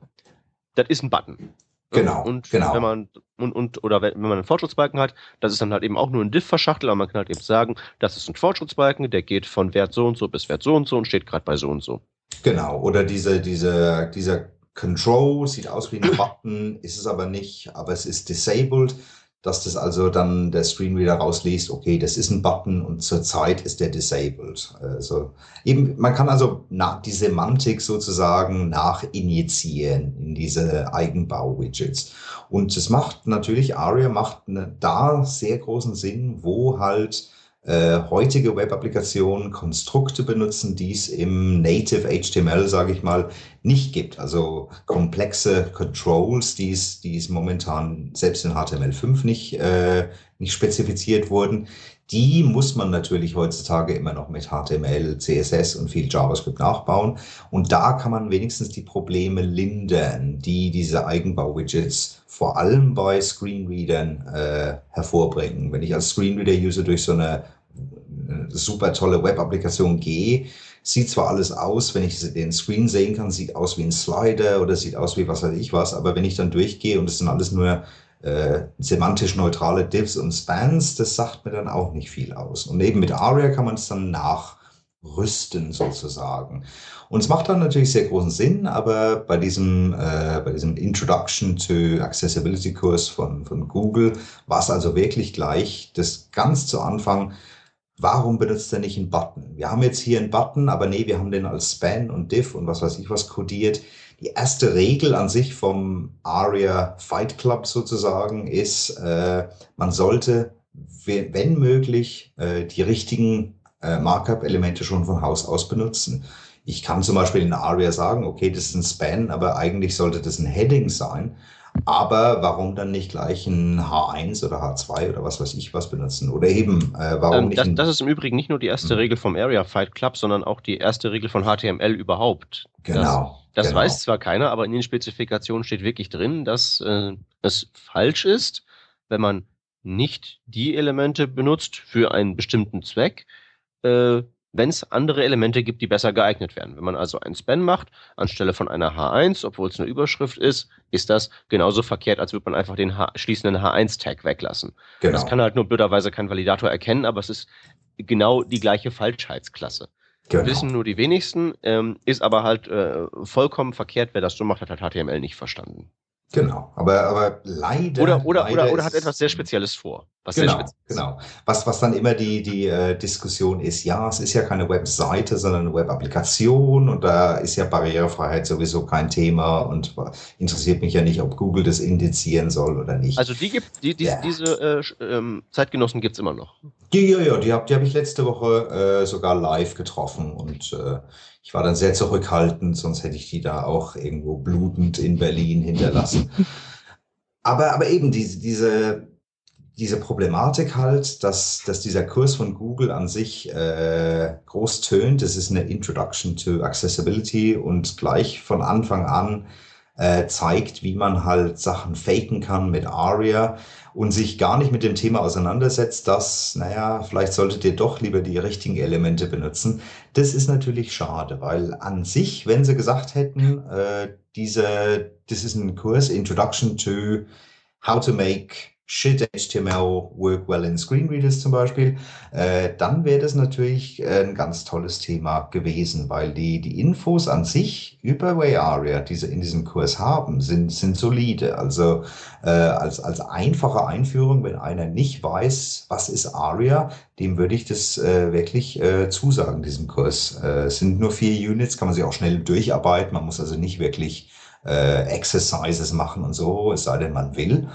das ist ein Button. Genau. Und genau. wenn man und, und oder wenn man einen Fortschrittsbalken hat, das ist dann halt eben auch nur ein Diff verschachtelt, aber man kann halt eben sagen, das ist ein Fortschrittsbalken, der geht von Wert so und so bis Wert so und so und steht gerade bei so und so. Genau, oder diese, diese, dieser Control sieht aus wie ein [CLEARS THROAT] Button, ist es aber nicht, aber es ist disabled, dass das also dann der Screenreader rausliest, okay, das ist ein Button und zurzeit ist der disabled. Also eben, man kann also nach, die Semantik sozusagen nachinjizieren in diese Eigenbau-Widgets. Und es macht natürlich, ARIA macht eine, da sehr großen Sinn, wo halt äh, heutige Web-Applikationen Konstrukte benutzen, die es im Native HTML, sage ich mal, nicht gibt. Also komplexe Controls, die es, momentan selbst in HTML5 nicht, äh, nicht spezifiziert wurden, die muss man natürlich heutzutage immer noch mit HTML, CSS und viel JavaScript nachbauen. Und da kann man wenigstens die Probleme lindern, die diese Eigenbau-Widgets vor allem bei Screenreadern äh, hervorbringen. Wenn ich als Screenreader-User durch so eine super tolle Web-Applikation gehe, sieht zwar alles aus, wenn ich den Screen sehen kann, sieht aus wie ein Slider oder sieht aus wie was weiß ich was, aber wenn ich dann durchgehe und es sind alles nur äh, semantisch neutrale Divs und Spans, das sagt mir dann auch nicht viel aus. Und eben mit ARIA kann man es dann nachrüsten sozusagen. Und es macht dann natürlich sehr großen Sinn, aber bei diesem, äh, bei diesem Introduction to Accessibility Kurs von, von Google war es also wirklich gleich, das ganz zu Anfang warum benutzt er nicht einen Button? Wir haben jetzt hier einen Button, aber nee, wir haben den als Span und Diff und was weiß ich was kodiert. Die erste Regel an sich vom ARIA Fight Club sozusagen ist, äh, man sollte, wenn möglich, äh, die richtigen äh, Markup-Elemente schon von Haus aus benutzen. Ich kann zum Beispiel in ARIA sagen, okay, das ist ein Span, aber eigentlich sollte das ein Heading sein. Aber warum dann nicht gleich ein H1 oder H2 oder was weiß ich was benutzen? Oder eben, äh, warum ähm, nicht. Das, das, ist im Übrigen nicht nur die erste hm. Regel vom Area Fight Club, sondern auch die erste Regel von HTML überhaupt. Genau. Das, das genau. weiß zwar keiner, aber in den Spezifikationen steht wirklich drin, dass äh, es falsch ist, wenn man nicht die Elemente benutzt für einen bestimmten Zweck, äh, wenn es andere Elemente gibt, die besser geeignet werden. Wenn man also ein Span macht, anstelle von einer H1, obwohl es eine Überschrift ist, ist das genauso verkehrt, als würde man einfach den H schließenden H1-Tag weglassen. Genau. Das kann halt nur blöderweise kein Validator erkennen, aber es ist genau die gleiche Falschheitsklasse. Genau. Wissen nur die wenigsten, ähm, ist aber halt äh, vollkommen verkehrt. Wer das so macht, hat halt HTML nicht verstanden. Genau, aber, aber leider. Oder, oder, leider oder, oder hat etwas sehr Spezielles vor. Was genau, genau. Was, was dann immer die, die äh, Diskussion ist, ja, es ist ja keine Webseite, sondern eine Web-Applikation und da ist ja Barrierefreiheit sowieso kein Thema und interessiert mich ja nicht, ob Google das indizieren soll oder nicht. Also die gibt, die, die ja. diese äh, ähm, Zeitgenossen gibt's immer noch. Ja, ja, ja, die habe die hab ich letzte Woche äh, sogar live getroffen und äh, ich war dann sehr zurückhaltend, sonst hätte ich die da auch irgendwo blutend in Berlin hinterlassen. [LAUGHS] aber, aber eben diese, diese, diese Problematik halt, dass, dass dieser Kurs von Google an sich äh, groß tönt, das ist eine Introduction to Accessibility und gleich von Anfang an äh, zeigt, wie man halt Sachen faken kann mit ARIA und sich gar nicht mit dem Thema auseinandersetzt, dass, naja, vielleicht solltet ihr doch lieber die richtigen Elemente benutzen. Das ist natürlich schade, weil an sich, wenn sie gesagt hätten, äh, diese, das ist ein Kurs, Introduction to How to Make Shit HTML work well in Screenreaders zum Beispiel, äh, dann wäre das natürlich äh, ein ganz tolles Thema gewesen, weil die, die Infos an sich über WayAria, die sie in diesem Kurs haben, sind, sind solide. Also äh, als, als einfache Einführung, wenn einer nicht weiß, was ist ARIA, dem würde ich das äh, wirklich äh, zusagen, diesem Kurs. Äh, es sind nur vier Units, kann man sich auch schnell durcharbeiten. Man muss also nicht wirklich äh, Exercises machen und so, es sei denn, man will.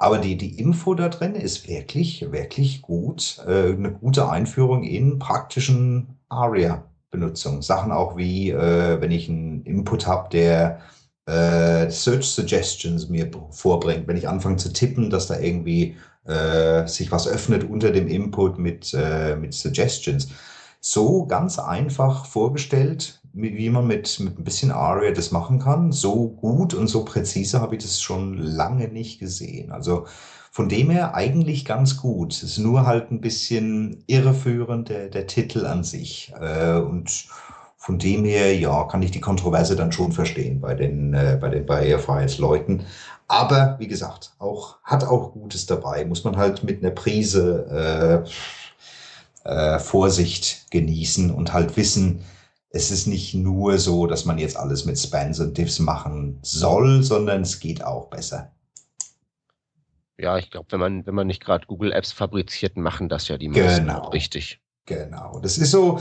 Aber die, die Info da drin ist wirklich, wirklich gut. Äh, eine gute Einführung in praktischen ARIA-Benutzung. Sachen auch wie, äh, wenn ich einen Input habe, der äh, Search Suggestions mir vorbringt. Wenn ich anfange zu tippen, dass da irgendwie äh, sich was öffnet unter dem Input mit, äh, mit Suggestions. So ganz einfach vorgestellt, wie man mit, mit ein bisschen ARIA das machen kann. So gut und so präzise habe ich das schon lange nicht gesehen. Also von dem her eigentlich ganz gut. Es ist nur halt ein bisschen irreführend, der, der Titel an sich. Äh, und von dem her, ja, kann ich die Kontroverse dann schon verstehen bei den, äh, bei den Barrierefreiheitsleuten. Aber wie gesagt, auch, hat auch Gutes dabei. Muss man halt mit einer Prise äh, äh, Vorsicht genießen und halt wissen, es ist nicht nur so, dass man jetzt alles mit Spans und Diffs machen soll, sondern es geht auch besser. Ja, ich glaube, wenn man, wenn man nicht gerade Google Apps fabriziert, machen das ja die meisten genau. richtig. Genau. Das ist so,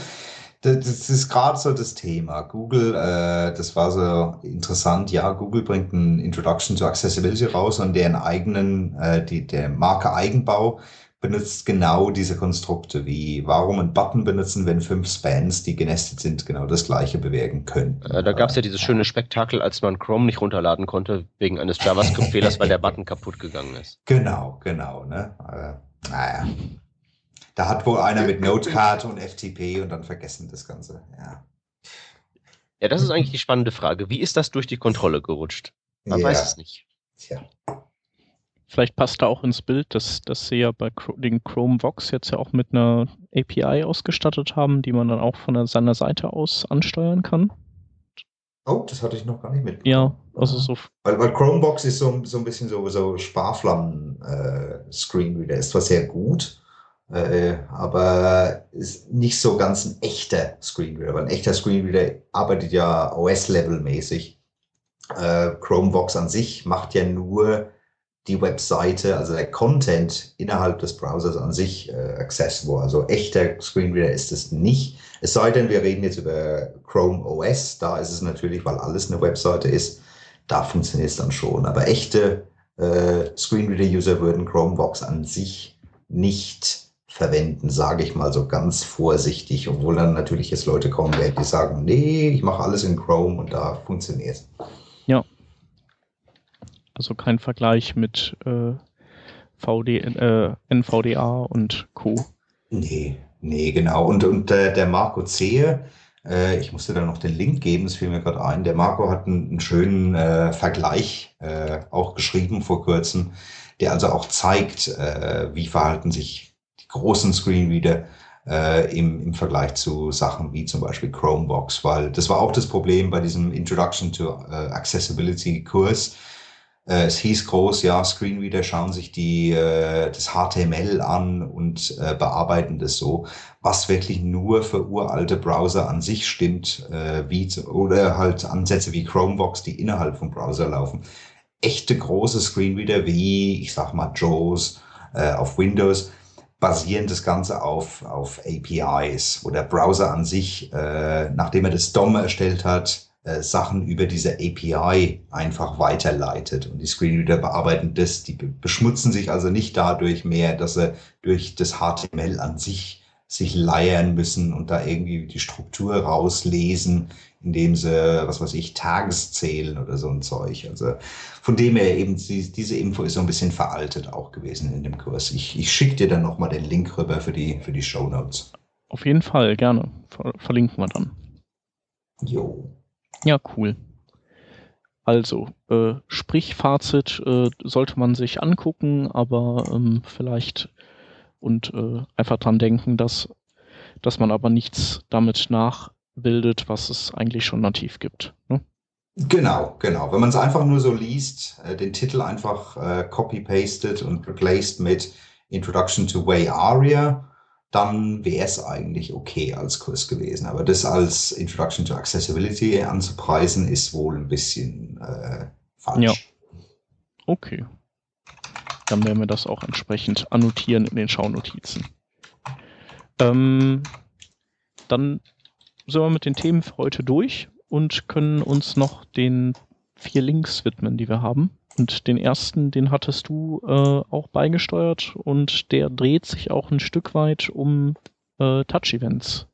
das ist gerade so das Thema. Google, äh, das war so interessant. Ja, Google bringt ein Introduction to Accessibility raus und deren eigenen, äh, die, der Marke Eigenbau benutzt genau diese Konstrukte wie warum einen Button benutzen, wenn fünf Spans, die genestet sind, genau das gleiche bewegen können. Äh, da gab es ja dieses schöne Spektakel, als man Chrome nicht runterladen konnte wegen eines JavaScript-Fehlers, weil der Button kaputt gegangen ist. Genau, genau. Ne? Äh, naja. Da hat wohl einer mit Notepad und FTP und dann vergessen das Ganze. Ja. Ja, das ist eigentlich die spannende Frage. Wie ist das durch die Kontrolle gerutscht? Man ja. weiß es nicht. Tja. Vielleicht passt da auch ins Bild, dass, dass sie ja bei den Chrome Vox jetzt ja auch mit einer API ausgestattet haben, die man dann auch von seiner Seite aus ansteuern kann. Oh, das hatte ich noch gar nicht mit. Ja, also so. Weil, weil Chromebox ist so, so ein bisschen so, so Sparflammen-Screenreader, äh, ist zwar sehr gut, äh, aber ist nicht so ganz ein echter Screenreader, weil ein echter Screenreader arbeitet ja OS-Level-mäßig. Äh, Chromebox an sich macht ja nur die Webseite, also der Content innerhalb des Browsers an sich äh, accessible. Also echter Screenreader ist es nicht. Es sei denn, wir reden jetzt über Chrome OS. Da ist es natürlich, weil alles eine Webseite ist, da funktioniert es dann schon. Aber echte äh, Screenreader-User würden Chromebox an sich nicht verwenden, sage ich mal so ganz vorsichtig, obwohl dann natürlich jetzt Leute kommen werden, die sagen, nee, ich mache alles in Chrome und da funktioniert es. Also kein Vergleich mit äh, VD, äh, NVDA und Co. Nee, nee, genau. Und, und äh, der Marco Zehe, äh, ich musste da noch den Link geben, das fiel mir gerade ein. Der Marco hat einen, einen schönen äh, Vergleich äh, auch geschrieben vor kurzem, der also auch zeigt, wie verhalten sich die großen Screenreader äh, im, im Vergleich zu Sachen wie zum Beispiel Chromebox, weil das war auch das Problem bei diesem Introduction to äh, Accessibility Kurs es hieß groß, ja, Screenreader schauen sich die, äh, das HTML an und äh, bearbeiten das so, was wirklich nur für uralte Browser an sich stimmt, äh, wie, oder halt Ansätze wie Chromebox, die innerhalb vom Browser laufen. Echte große Screenreader wie, ich sag mal, JAWS äh, auf Windows, basieren das Ganze auf, auf APIs, wo der Browser an sich, äh, nachdem er das DOM erstellt hat, äh, Sachen über diese API einfach weiterleitet. Und die Screenreader bearbeiten das, die beschmutzen sich also nicht dadurch mehr, dass sie durch das HTML an sich sich leiern müssen und da irgendwie die Struktur rauslesen, indem sie, was weiß ich, Tags zählen oder so ein Zeug. Also von dem her eben, diese Info ist so ein bisschen veraltet auch gewesen in dem Kurs. Ich, ich schicke dir dann nochmal den Link rüber für die, für die Show Notes. Auf jeden Fall, gerne. Verlinken wir dann. Jo. Ja, cool. Also, äh, sprich äh, sollte man sich angucken, aber ähm, vielleicht und äh, einfach dran denken, dass, dass man aber nichts damit nachbildet, was es eigentlich schon nativ gibt. Ne? Genau, genau. Wenn man es einfach nur so liest, äh, den Titel einfach äh, copy-pasted und replaced mit Introduction to Way Aria, dann wäre es eigentlich okay als Kurs gewesen. Aber das als Introduction to Accessibility anzupreisen, ist wohl ein bisschen äh, falsch. Ja. Okay. Dann werden wir das auch entsprechend annotieren in den Schaunotizen. Ähm, dann sind wir mit den Themen für heute durch und können uns noch den vier Links widmen, die wir haben. Und den ersten, den hattest du äh, auch beigesteuert und der dreht sich auch ein Stück weit um äh, Touch-Events.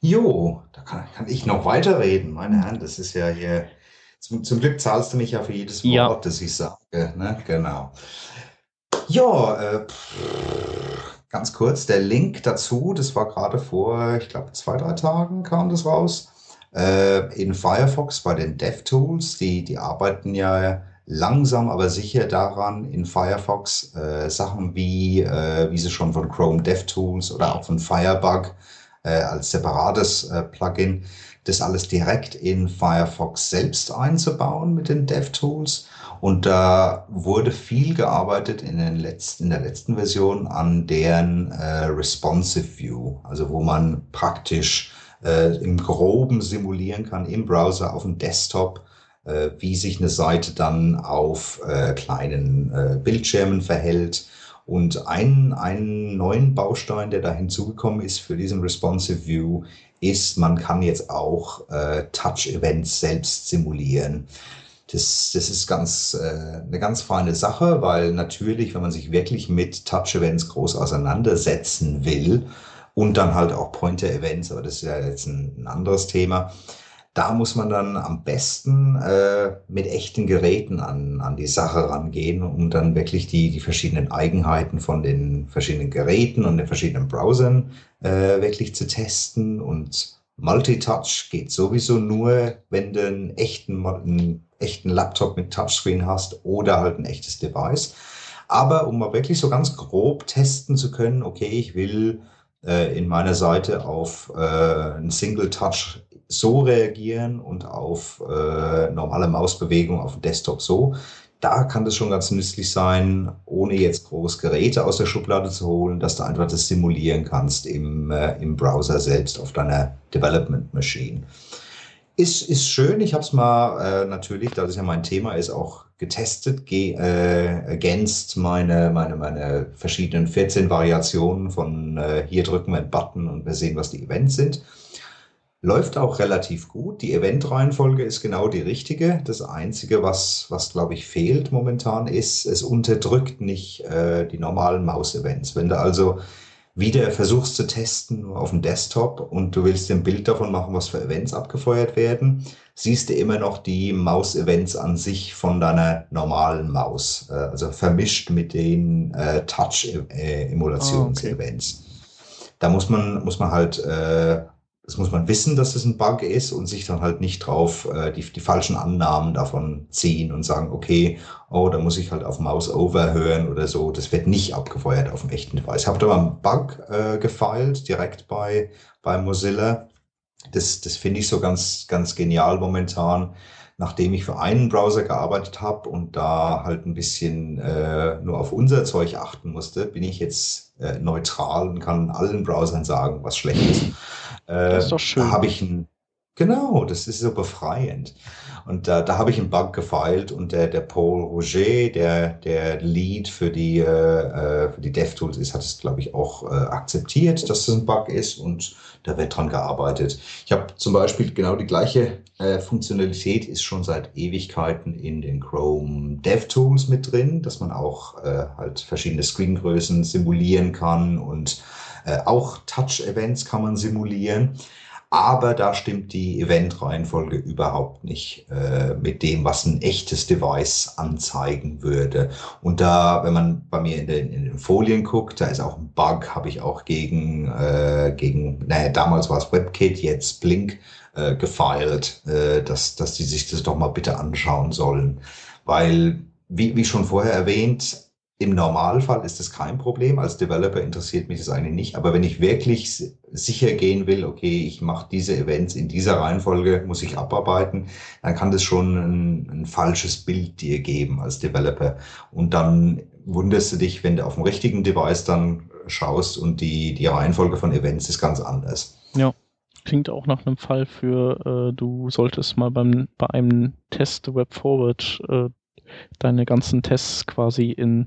Jo, da kann, kann, ich noch weiterreden, meine Herren. Das ist ja hier. Zum, zum Glück zahlst du mich ja für jedes Wort, ja. das ich sage. Ne? Genau. Ja, äh, ganz kurz, der Link dazu, das war gerade vor, ich glaube, zwei, drei Tagen kam das raus äh, in Firefox bei den DevTools, die, die arbeiten ja langsam aber sicher daran, in Firefox äh, Sachen wie, äh, wie sie schon von Chrome DevTools oder auch von Firebug äh, als separates äh, Plugin, das alles direkt in Firefox selbst einzubauen mit den DevTools. Und da wurde viel gearbeitet in, den letzten, in der letzten Version an deren äh, Responsive View, also wo man praktisch äh, im Groben simulieren kann im Browser auf dem Desktop, äh, wie sich eine Seite dann auf äh, kleinen äh, Bildschirmen verhält Und ein, ein neuen Baustein, der da hinzugekommen ist für diesen Responsive View, ist, man kann jetzt auch äh, Touch-Events selbst simulieren. Das, das ist ganz, äh, eine ganz feine Sache, weil natürlich, wenn man sich wirklich mit Touch-Events groß auseinandersetzen will und dann halt auch Pointer-Events, aber das ist ja jetzt ein, ein anderes Thema, da muss man dann am besten äh, mit echten Geräten an, an die Sache rangehen, um dann wirklich die, die verschiedenen Eigenheiten von den verschiedenen Geräten und den verschiedenen Browsern äh, wirklich zu testen. Und Multitouch geht sowieso nur, wenn du einen echten, einen echten Laptop mit Touchscreen hast oder halt ein echtes Device. Aber um mal wirklich so ganz grob testen zu können, okay, ich will äh, in meiner Seite auf äh, einen Single Touch so reagieren und auf äh, normale Mausbewegung auf dem Desktop so. Da kann das schon ganz nützlich sein, ohne jetzt groß Geräte aus der Schublade zu holen, dass du einfach das simulieren kannst im, äh, im Browser selbst auf deiner Development Machine. Ist, ist schön. Ich habe es mal äh, natürlich, da das ja mein Thema ist, auch getestet ge äh, against meine, meine, meine verschiedenen 14 Variationen von äh, hier drücken wir einen Button und wir sehen, was die Events sind. Läuft auch relativ gut. Die Eventreihenfolge ist genau die richtige. Das Einzige, was, was glaube ich, fehlt momentan, ist, es unterdrückt nicht äh, die normalen Maus-Events. Wenn du also wieder versuchst zu testen, nur auf dem Desktop und du willst ein Bild davon machen, was für Events abgefeuert werden, siehst du immer noch die Maus-Events an sich von deiner normalen Maus, äh, also vermischt mit den äh, Touch-Emulations-Events. Ah, okay. Da muss man, muss man halt äh, das muss man wissen, dass es ein Bug ist und sich dann halt nicht drauf äh, die, die falschen Annahmen davon ziehen und sagen, okay, oh, da muss ich halt auf Mouse over hören oder so. Das wird nicht abgefeuert auf dem echten Device. Ich habe da mal einen Bug äh, gefeilt, direkt bei, bei Mozilla. Das, das finde ich so ganz, ganz genial momentan nachdem ich für einen Browser gearbeitet habe und da halt ein bisschen äh, nur auf unser Zeug achten musste, bin ich jetzt äh, neutral und kann allen Browsern sagen, was schlecht ist. Äh, das ist doch schön. Da habe ich ein, genau, das ist so befreiend. Und da, da habe ich einen Bug gefeilt und der, der Paul Roger, der, der Lead für die, äh, für die DevTools ist, hat es, glaube ich, auch äh, akzeptiert, dass das ein Bug ist und da wird dran gearbeitet. Ich habe zum Beispiel genau die gleiche äh, Funktionalität, ist schon seit Ewigkeiten in den Chrome DevTools mit drin, dass man auch äh, halt verschiedene Screengrößen simulieren kann und äh, auch Touch-Events kann man simulieren. Aber da stimmt die Event-Reihenfolge überhaupt nicht äh, mit dem, was ein echtes Device anzeigen würde. Und da, wenn man bei mir in den, in den Folien guckt, da ist auch ein Bug, habe ich auch gegen, äh, gegen, naja, damals war es WebKit, jetzt Blink äh, gefeilt, äh, dass, dass die sich das doch mal bitte anschauen sollen. Weil, wie, wie schon vorher erwähnt, im Normalfall ist das kein Problem. Als Developer interessiert mich das eigentlich nicht. Aber wenn ich wirklich sicher gehen will, okay, ich mache diese Events in dieser Reihenfolge, muss ich abarbeiten, dann kann das schon ein, ein falsches Bild dir geben als Developer. Und dann wunderst du dich, wenn du auf dem richtigen Device dann schaust und die, die Reihenfolge von Events ist ganz anders. Ja, klingt auch nach einem Fall für, äh, du solltest mal beim, bei einem Test Web Forward äh, deine ganzen Tests quasi in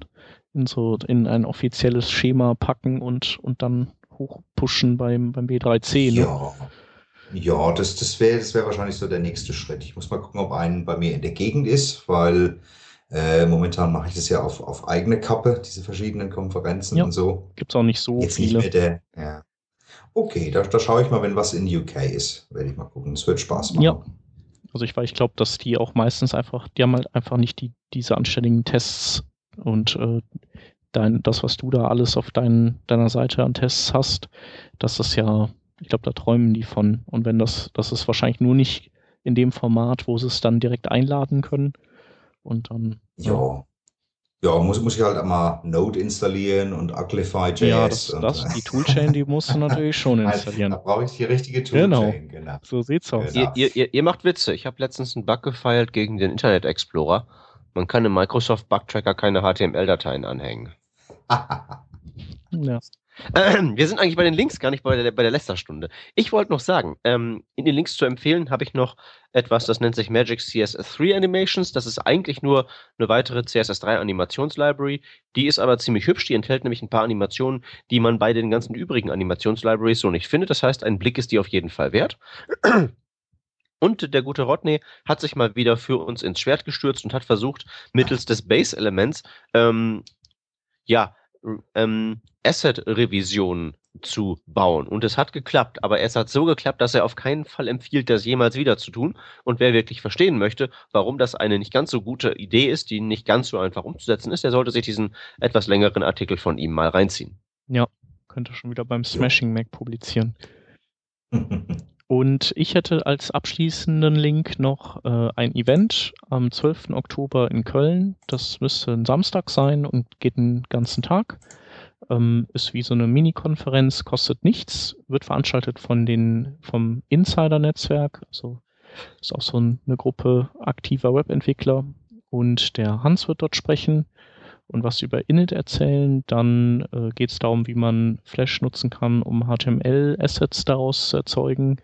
in so in ein offizielles Schema packen und, und dann hochpushen beim, beim B3C. Ne? Ja. Ja, das, das wäre das wär wahrscheinlich so der nächste Schritt. Ich muss mal gucken, ob ein bei mir in der Gegend ist, weil äh, momentan mache ich das ja auf, auf eigene Kappe, diese verschiedenen Konferenzen ja, und so. Gibt es auch nicht so Jetzt viele. Nicht mehr der, ja. Okay, da, da schaue ich mal, wenn was in UK ist. Werde ich mal gucken. Es wird Spaß machen. Ja. Also ich, ich glaube, dass die auch meistens einfach, die haben halt einfach nicht die, diese anständigen Tests und äh, dein, das, was du da alles auf dein, deiner Seite an Tests hast, das ist ja, ich glaube, da träumen die von. Und wenn das, das ist wahrscheinlich nur nicht in dem Format, wo sie es dann direkt einladen können. Und dann. Ja. Ja, muss, muss ich halt einmal Node installieren und Uglify.js. Ja, das, das, die Toolchain, die musst du [LAUGHS] natürlich schon installieren. da brauche ich die richtige Toolchain, genau. genau. So sieht's aus. Genau. Ihr, ihr, ihr macht Witze. Ich habe letztens einen Bug gefeilt gegen den Internet Explorer. Man kann im Microsoft Bug Tracker keine HTML-Dateien anhängen. ja. [CLEARS THROAT] wir sind eigentlich bei den Links, gar nicht bei der, bei der Lästerstunde. Ich wollte noch sagen, ähm, in den Links zu empfehlen habe ich noch etwas, das nennt sich Magic CSS3 Animations. Das ist eigentlich nur eine weitere CSS3 Animationslibrary. Die ist aber ziemlich hübsch. Die enthält nämlich ein paar Animationen, die man bei den ganzen übrigen Animationslibraries so nicht findet. Das heißt, ein Blick ist die auf jeden Fall wert. [CLEARS THROAT] Und der gute Rodney hat sich mal wieder für uns ins Schwert gestürzt und hat versucht, mittels des Base-Elements ähm, ja, ähm, Asset-Revisionen zu bauen. Und es hat geklappt, aber es hat so geklappt, dass er auf keinen Fall empfiehlt, das jemals wieder zu tun. Und wer wirklich verstehen möchte, warum das eine nicht ganz so gute Idee ist, die nicht ganz so einfach umzusetzen ist, der sollte sich diesen etwas längeren Artikel von ihm mal reinziehen. Ja, könnte schon wieder beim Smashing Mac publizieren. [LAUGHS] Und ich hätte als abschließenden Link noch äh, ein Event am 12. Oktober in Köln. Das müsste ein Samstag sein und geht den ganzen Tag. Ähm, ist wie so eine Mini-Konferenz, kostet nichts, wird veranstaltet von den, vom Insider-Netzwerk. Also ist auch so eine Gruppe aktiver Webentwickler. Und der Hans wird dort sprechen und was über Init erzählen. Dann äh, geht es darum, wie man Flash nutzen kann, um HTML-Assets daraus zu erzeugen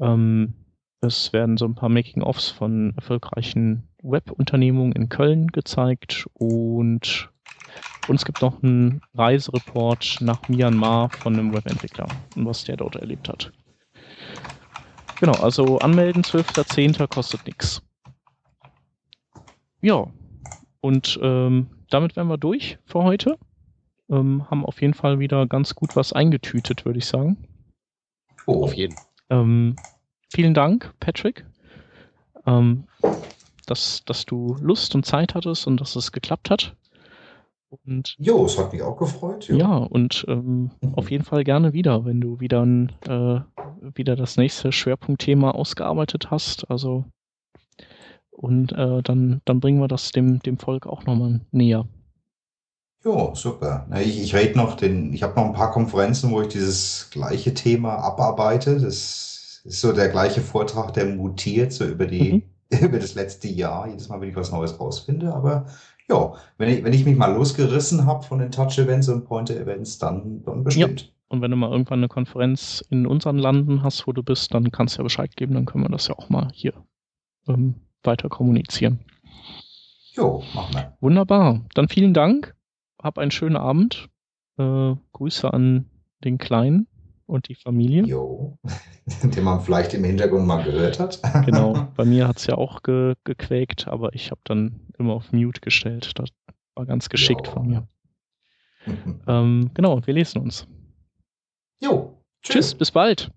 ähm, es werden so ein paar Making-ofs von erfolgreichen Web-Unternehmungen in Köln gezeigt und uns gibt noch einen Reisereport nach Myanmar von einem Webentwickler und was der dort erlebt hat. Genau, also anmelden 12.10. kostet nichts. Ja, und ähm, damit wären wir durch für heute. Ähm, haben auf jeden Fall wieder ganz gut was eingetütet, würde ich sagen. Oh, auf jeden Fall. Ähm, vielen Dank, Patrick, ähm, dass, dass du Lust und Zeit hattest und dass es geklappt hat. Und, jo, es hat mich auch gefreut. Jo. Ja, und ähm, mhm. auf jeden Fall gerne wieder, wenn du wieder, ein, äh, wieder das nächste Schwerpunktthema ausgearbeitet hast. Also und äh, dann, dann bringen wir das dem, dem Volk auch nochmal näher. Jo, super. Ich, ich rede noch den, ich habe noch ein paar Konferenzen, wo ich dieses gleiche Thema abarbeite. Das ist so der gleiche Vortrag, der mutiert so über die, mhm. [LAUGHS] über das letzte Jahr. Jedes Mal, wenn ich was Neues rausfinde. Aber ja, wenn ich, wenn ich mich mal losgerissen habe von den Touch-Events und Pointer-Events, dann, dann bestimmt. Ja. Und wenn du mal irgendwann eine Konferenz in unseren Landen hast, wo du bist, dann kannst du ja Bescheid geben, dann können wir das ja auch mal hier ähm, weiter kommunizieren. Jo, machen wir. Wunderbar. Dann vielen Dank hab einen schönen Abend. Äh, Grüße an den Kleinen und die Familie. Jo, [LAUGHS] den man vielleicht im Hintergrund mal gehört hat. [LAUGHS] genau, bei mir hat es ja auch ge gequäkt, aber ich habe dann immer auf Mute gestellt. Das war ganz geschickt jo. von mir. [LAUGHS] ähm, genau, wir lesen uns. Jo. Tschüss, bis bald.